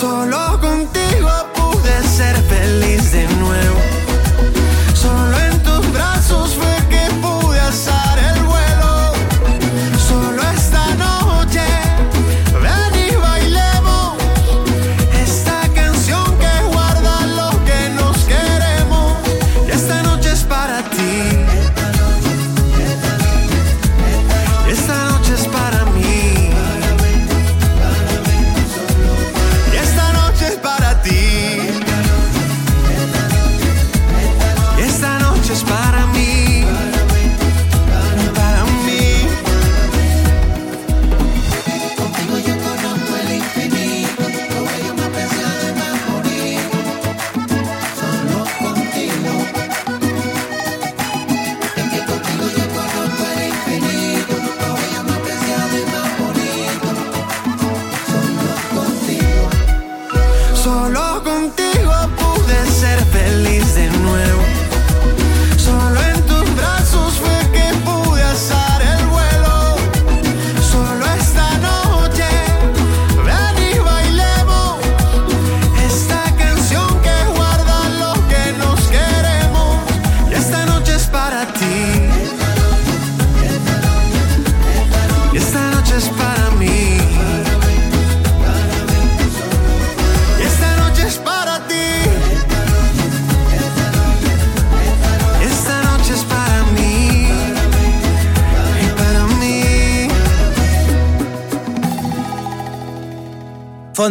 Solo contigo pude ser feliz de nuevo.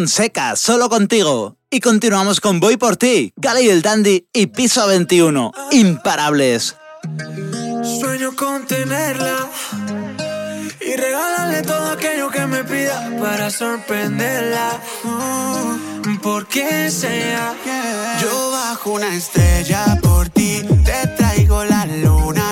Fonseca, solo contigo. Y continuamos con Voy por ti, Gala el Dandy y Piso 21, imparables. Sueño con tenerla y regalarle todo aquello que me pida para sorprenderla. Mm, Porque sea, yo bajo una estrella por ti, te traigo la luna.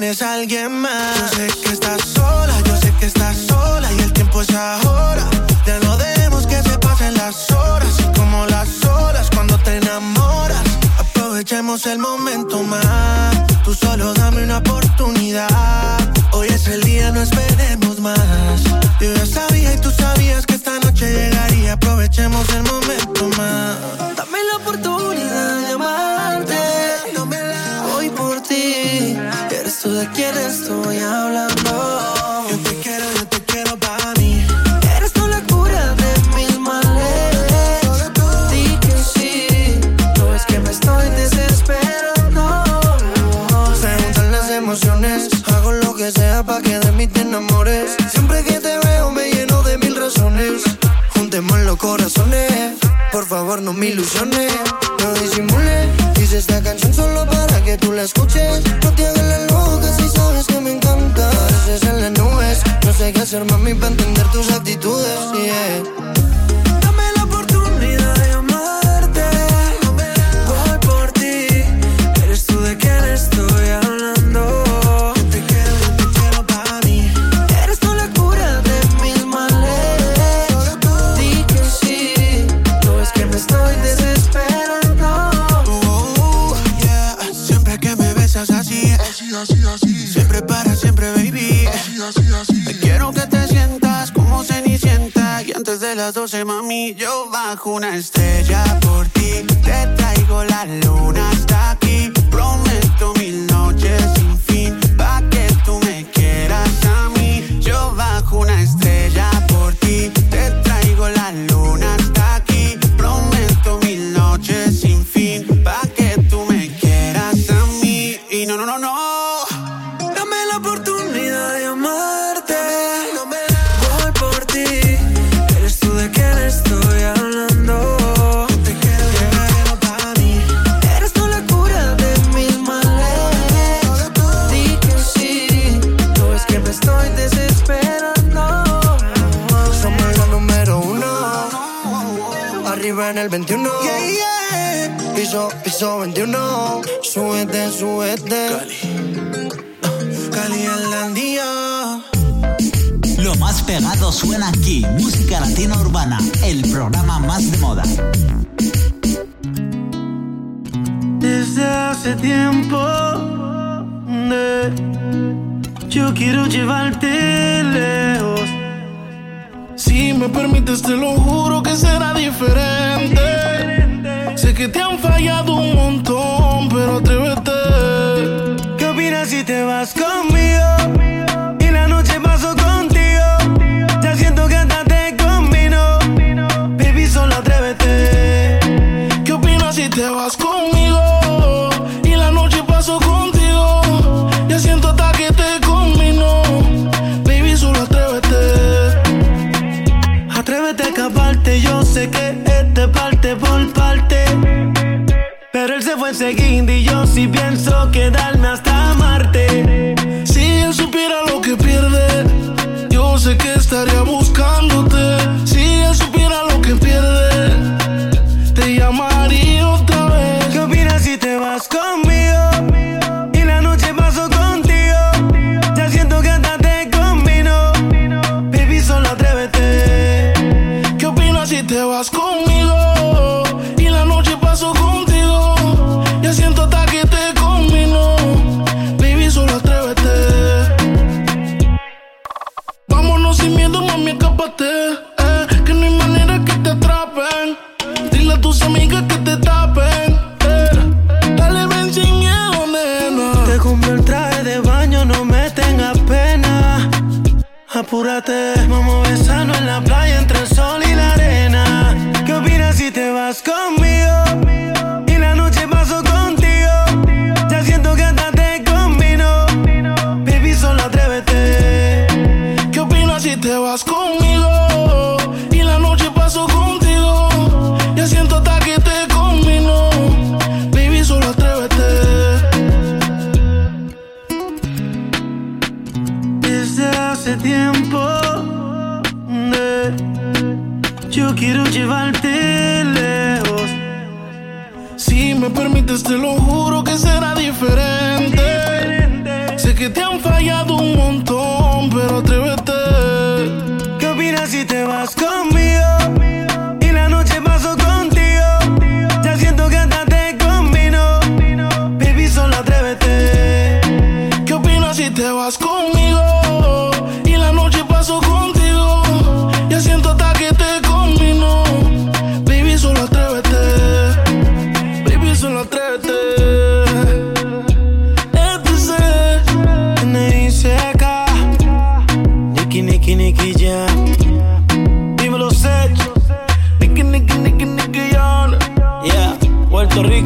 tienes alguien más. Yo sé que estás sola, yo sé que estás sola y el tiempo es ahora. Ya no dejemos que se pasen las horas, como las olas cuando te enamoras. Aprovechemos el momento más. Tú solo dame una oportunidad escuches. No te hagas la loca si sabes que me encanta. Pareces en las nubes. No sé qué hacer, mami, para entender tus actitudes. Yeah.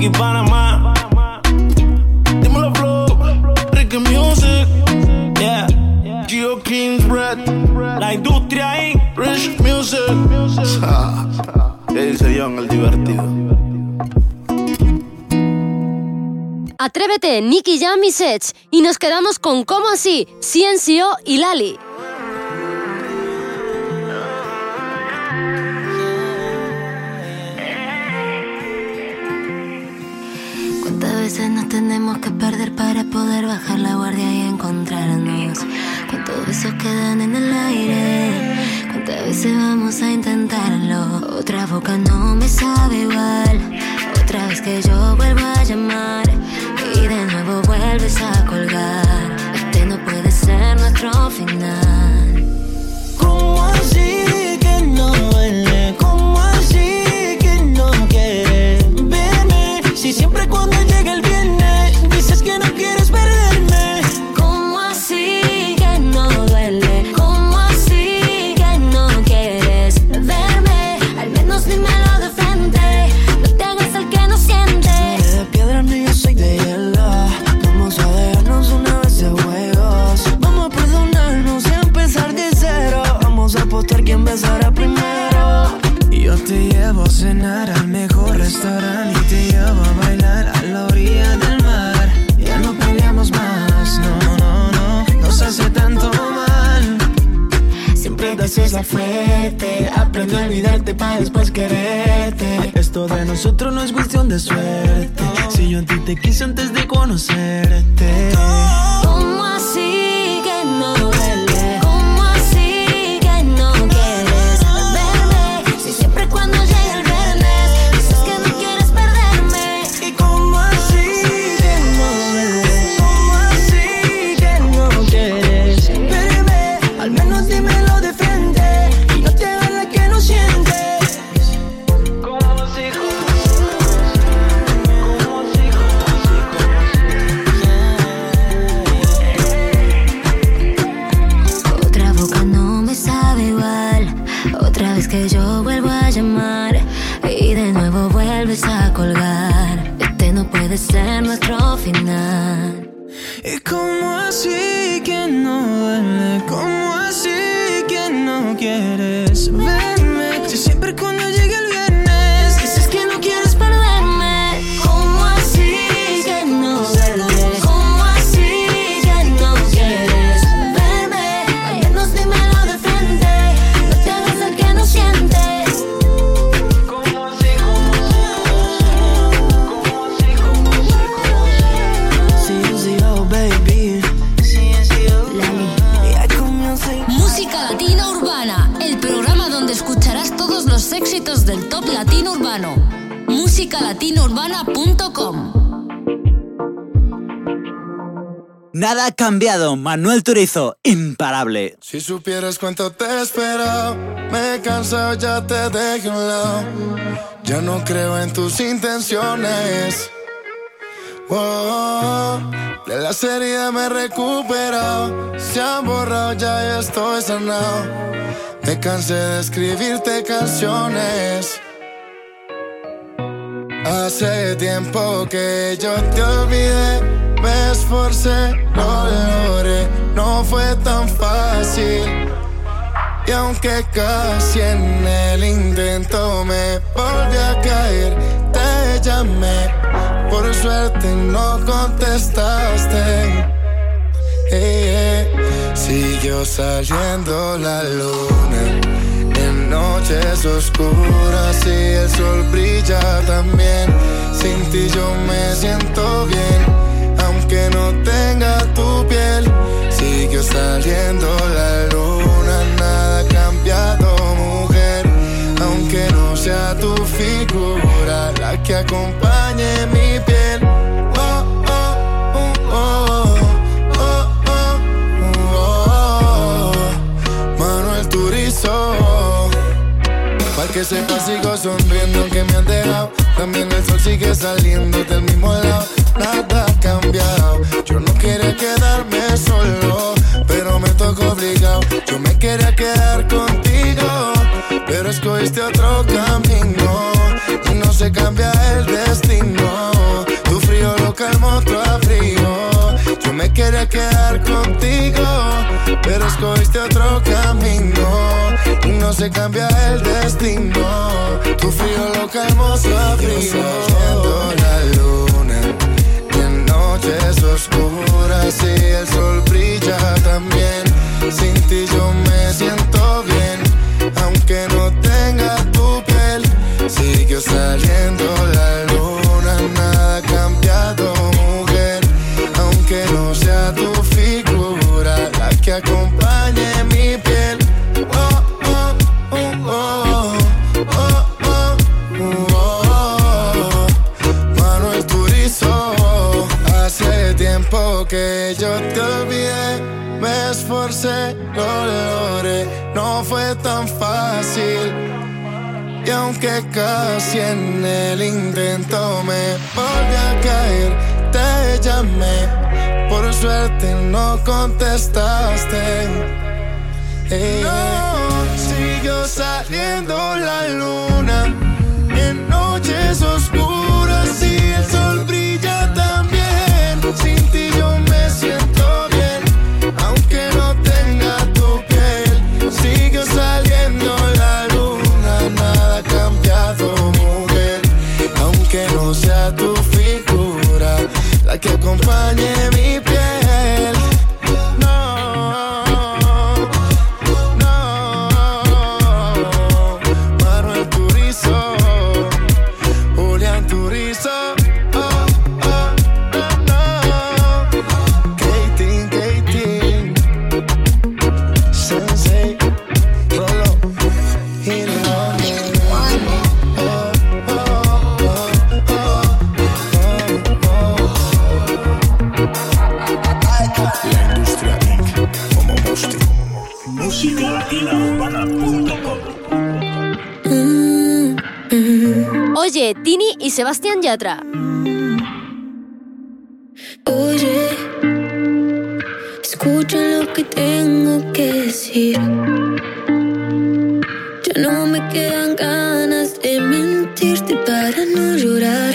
Puerto Rico y Panamá. Dímelo, Flow. Ricky Music. Yeah, Geo Kings Red. la industria Inc. Rich Music. ¿Qué dice John, el divertido? Atrévete, Nicky Jam y Sets. Y nos quedamos con ¿Cómo así? Ciencio y Lali. Tenemos que perder para poder bajar la guardia y encontrarnos? ¿Cuántos besos quedan en el aire? ¿Cuántas veces vamos a intentarlo? Otra boca no me sabe igual. Otra vez que yo vuelvo a llamar y de nuevo vuelves a colgar. Este no puede ser nuestro final. ¿Cómo así cenar al mejor restaurante y te llevo a bailar a la orilla del mar. Ya no peleamos más, no, no, no, nos hace tanto mal. Siempre te haces la fuerte, aprende a olvidarte para después quererte. Esto de nosotros no es cuestión de suerte. Si yo a ti te quise antes de conocerte. ¿Y musicalatinourbana.com Nada ha cambiado. Manuel Turizo, imparable. Si supieras cuánto te he esperado, me he cansado, ya te dejé a un lado. Ya no creo en tus intenciones. Oh, de la serie me he recuperado. Se han borrado, ya estoy sanado. Me cansé de escribirte canciones. Hace tiempo que yo te olvidé, me esforcé, lo logré, no fue tan fácil. Y aunque casi en el intento me volví a caer, te llamé, por suerte no contestaste. Eh, eh. Siguió saliendo la luna noches oscuras y el sol brilla también. Sin ti yo me siento bien, aunque no tenga tu piel. Siguió saliendo la luna, nada ha cambiado, mujer. Aunque no sea tu figura la que acompañe mi piel. Que sepa sigo sonriendo aunque me han dejado. También el sol sigue saliendo del mismo lado. Nada ha cambiado. Yo no quería quedarme solo, pero me tocó obligado. Yo me quería quedar contigo, pero escogiste otro camino. Y no se cambia el destino. Tu frío lo calmó tu frío. Me quería quedar contigo, pero escogiste otro camino. Y no se cambia el destino. Tu frío lo calmó su frío. la luna y en noches oscuras y el sol brilla también. Sin ti yo me siento bien, aunque no tenga tu piel. Siguió saliendo la luna, acompañe mi piel. Oh, oh, oh, oh, oh, oh. Manuel hace tiempo que yo te olvidé, me esforcé, lo logré, no fue tan fácil. Y aunque casi en el intento me volví a caer, te llamé, por suerte no contestaste. Eh, siguió saliendo la luna en noches oscuras y el sol brilla también. Sin ti yo me siento bien, aunque no tenga tu piel. Sigue saliendo la luna, nada ha cambiado, mujer. Aunque no sea tu figura la que acompañe mi Oye, Tini y Sebastián Yatra. Oye, escucha lo que tengo que decir. Ya no me quedan ganas de mentirte para no llorar.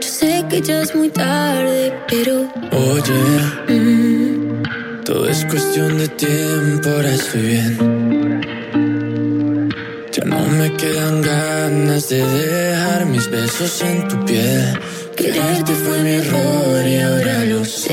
Yo sé que ya es muy tarde, pero Oye, mm, todo es cuestión de tiempo, ahora estoy bien. Ya no me quedan ganas de dejar mis besos en tu piel. Quererte fue mi error y ahora lo sé.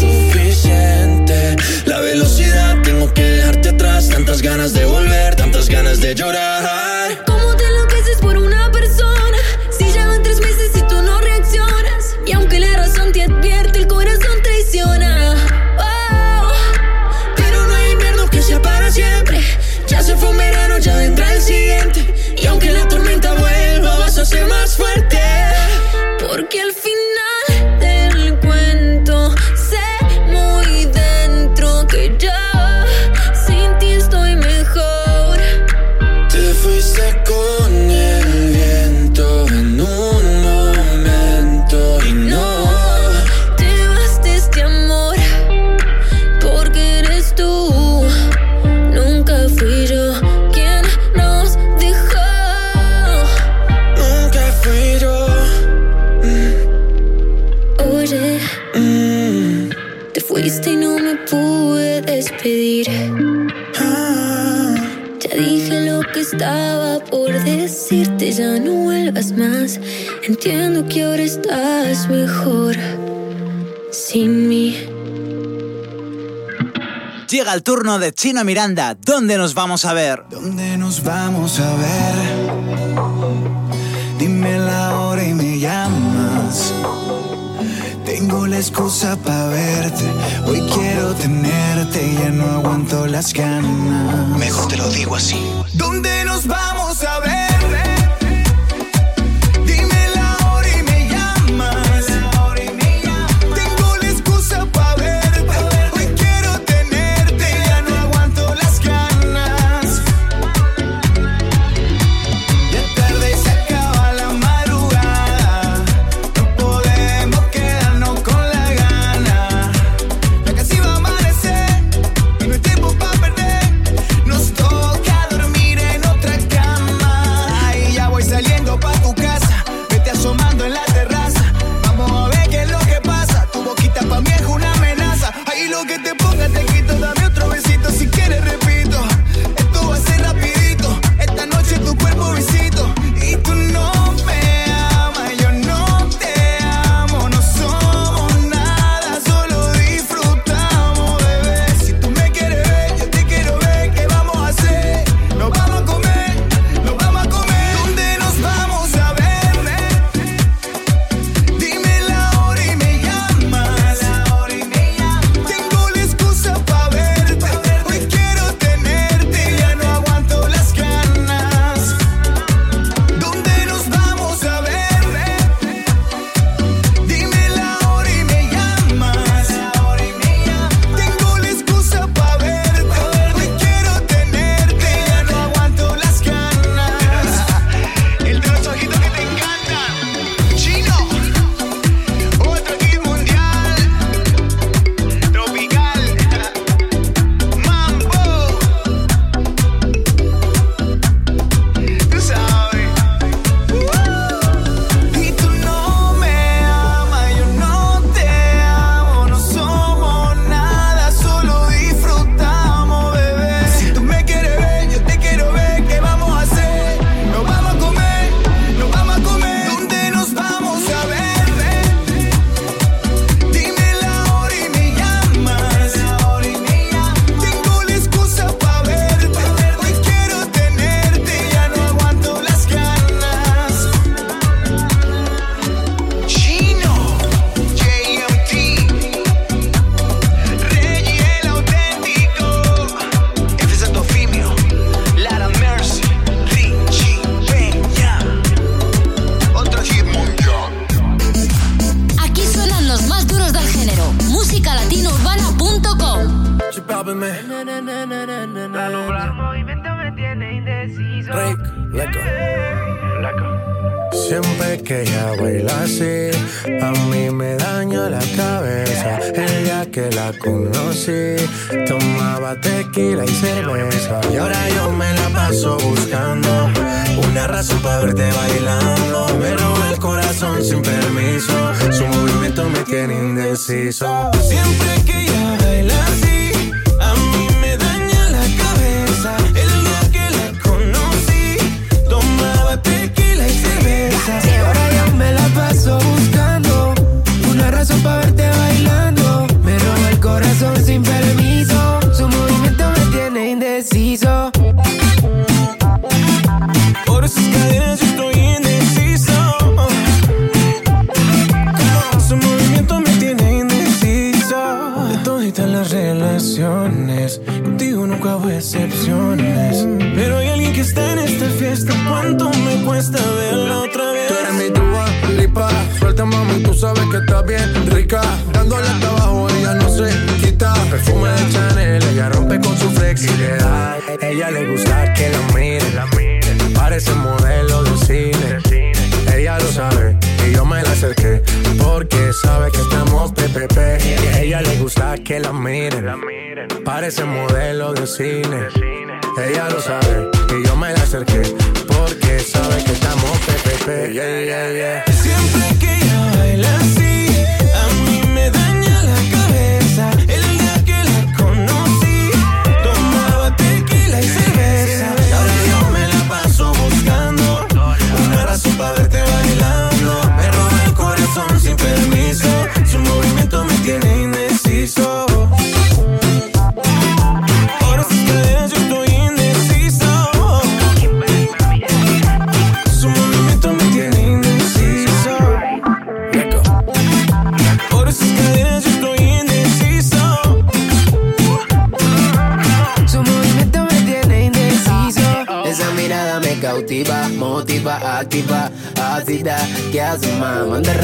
tengo que dejarte atrás. Tantas ganas de volver, tantas ganas de llorar. ¿Cómo te enloqueces por una persona? Si ya van tres meses y tú no reaccionas. Y aunque la razón te advierte, el corazón traiciona. Oh, pero no hay invierno que sea para siempre. Ya se fumará estás mejor sin mí. Llega el turno de Chino Miranda. ¿Dónde nos vamos a ver? ¿Dónde nos vamos a ver? Dime la hora y me llamas. Tengo la excusa para verte. Hoy quiero tenerte, y ya no aguanto las ganas. Mejor te lo digo así. ¿Dónde nos vamos a ver?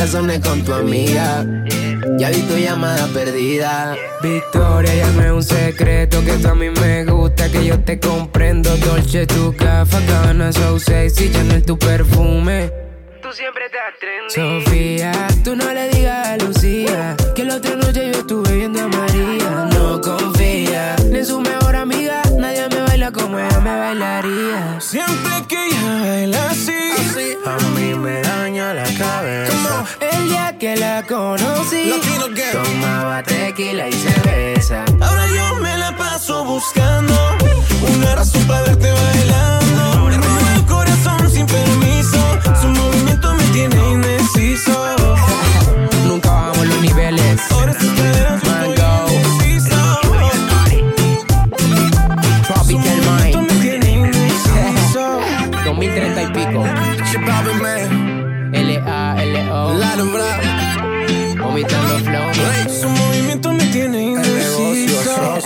razones con tu amiga. Ya vi tu llamada perdida. Victoria, ya no es un secreto que a mí me gusta, que yo te comprendo. Dolce, tu café, gana, so sexy, ya no es tu perfume. Tú siempre te atreves. Sofía, tú no le digas a Lucía que el otro no que la conocí, tomaba tequila y cerveza. Ahora yo me la paso buscando una razón para verte bailando. Me roba el corazón sin permiso, su movimiento me tiene indeciso. Nunca bajamos los niveles. Ahora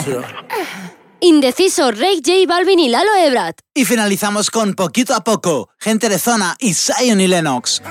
Indeciso. Indeciso, Rey J Balvin y Lalo Ebrat. Y finalizamos con Poquito a Poco, Gente de Zona y Zion y Lennox.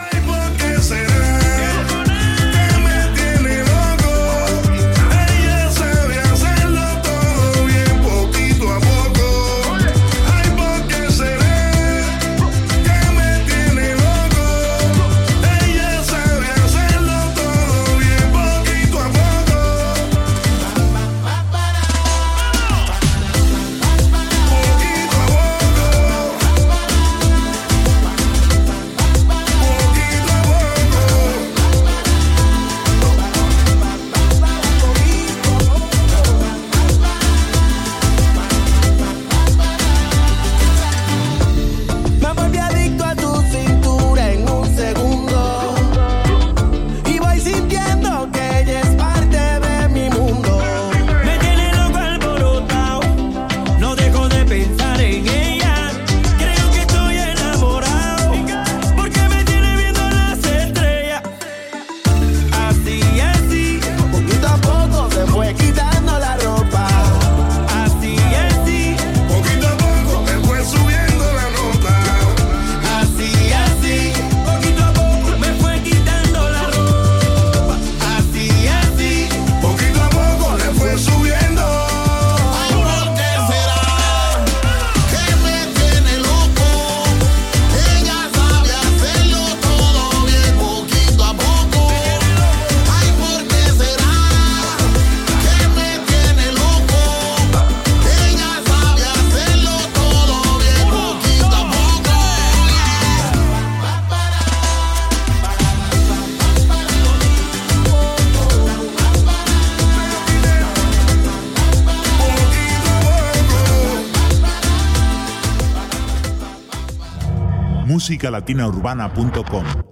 musicalatinaurbana.com.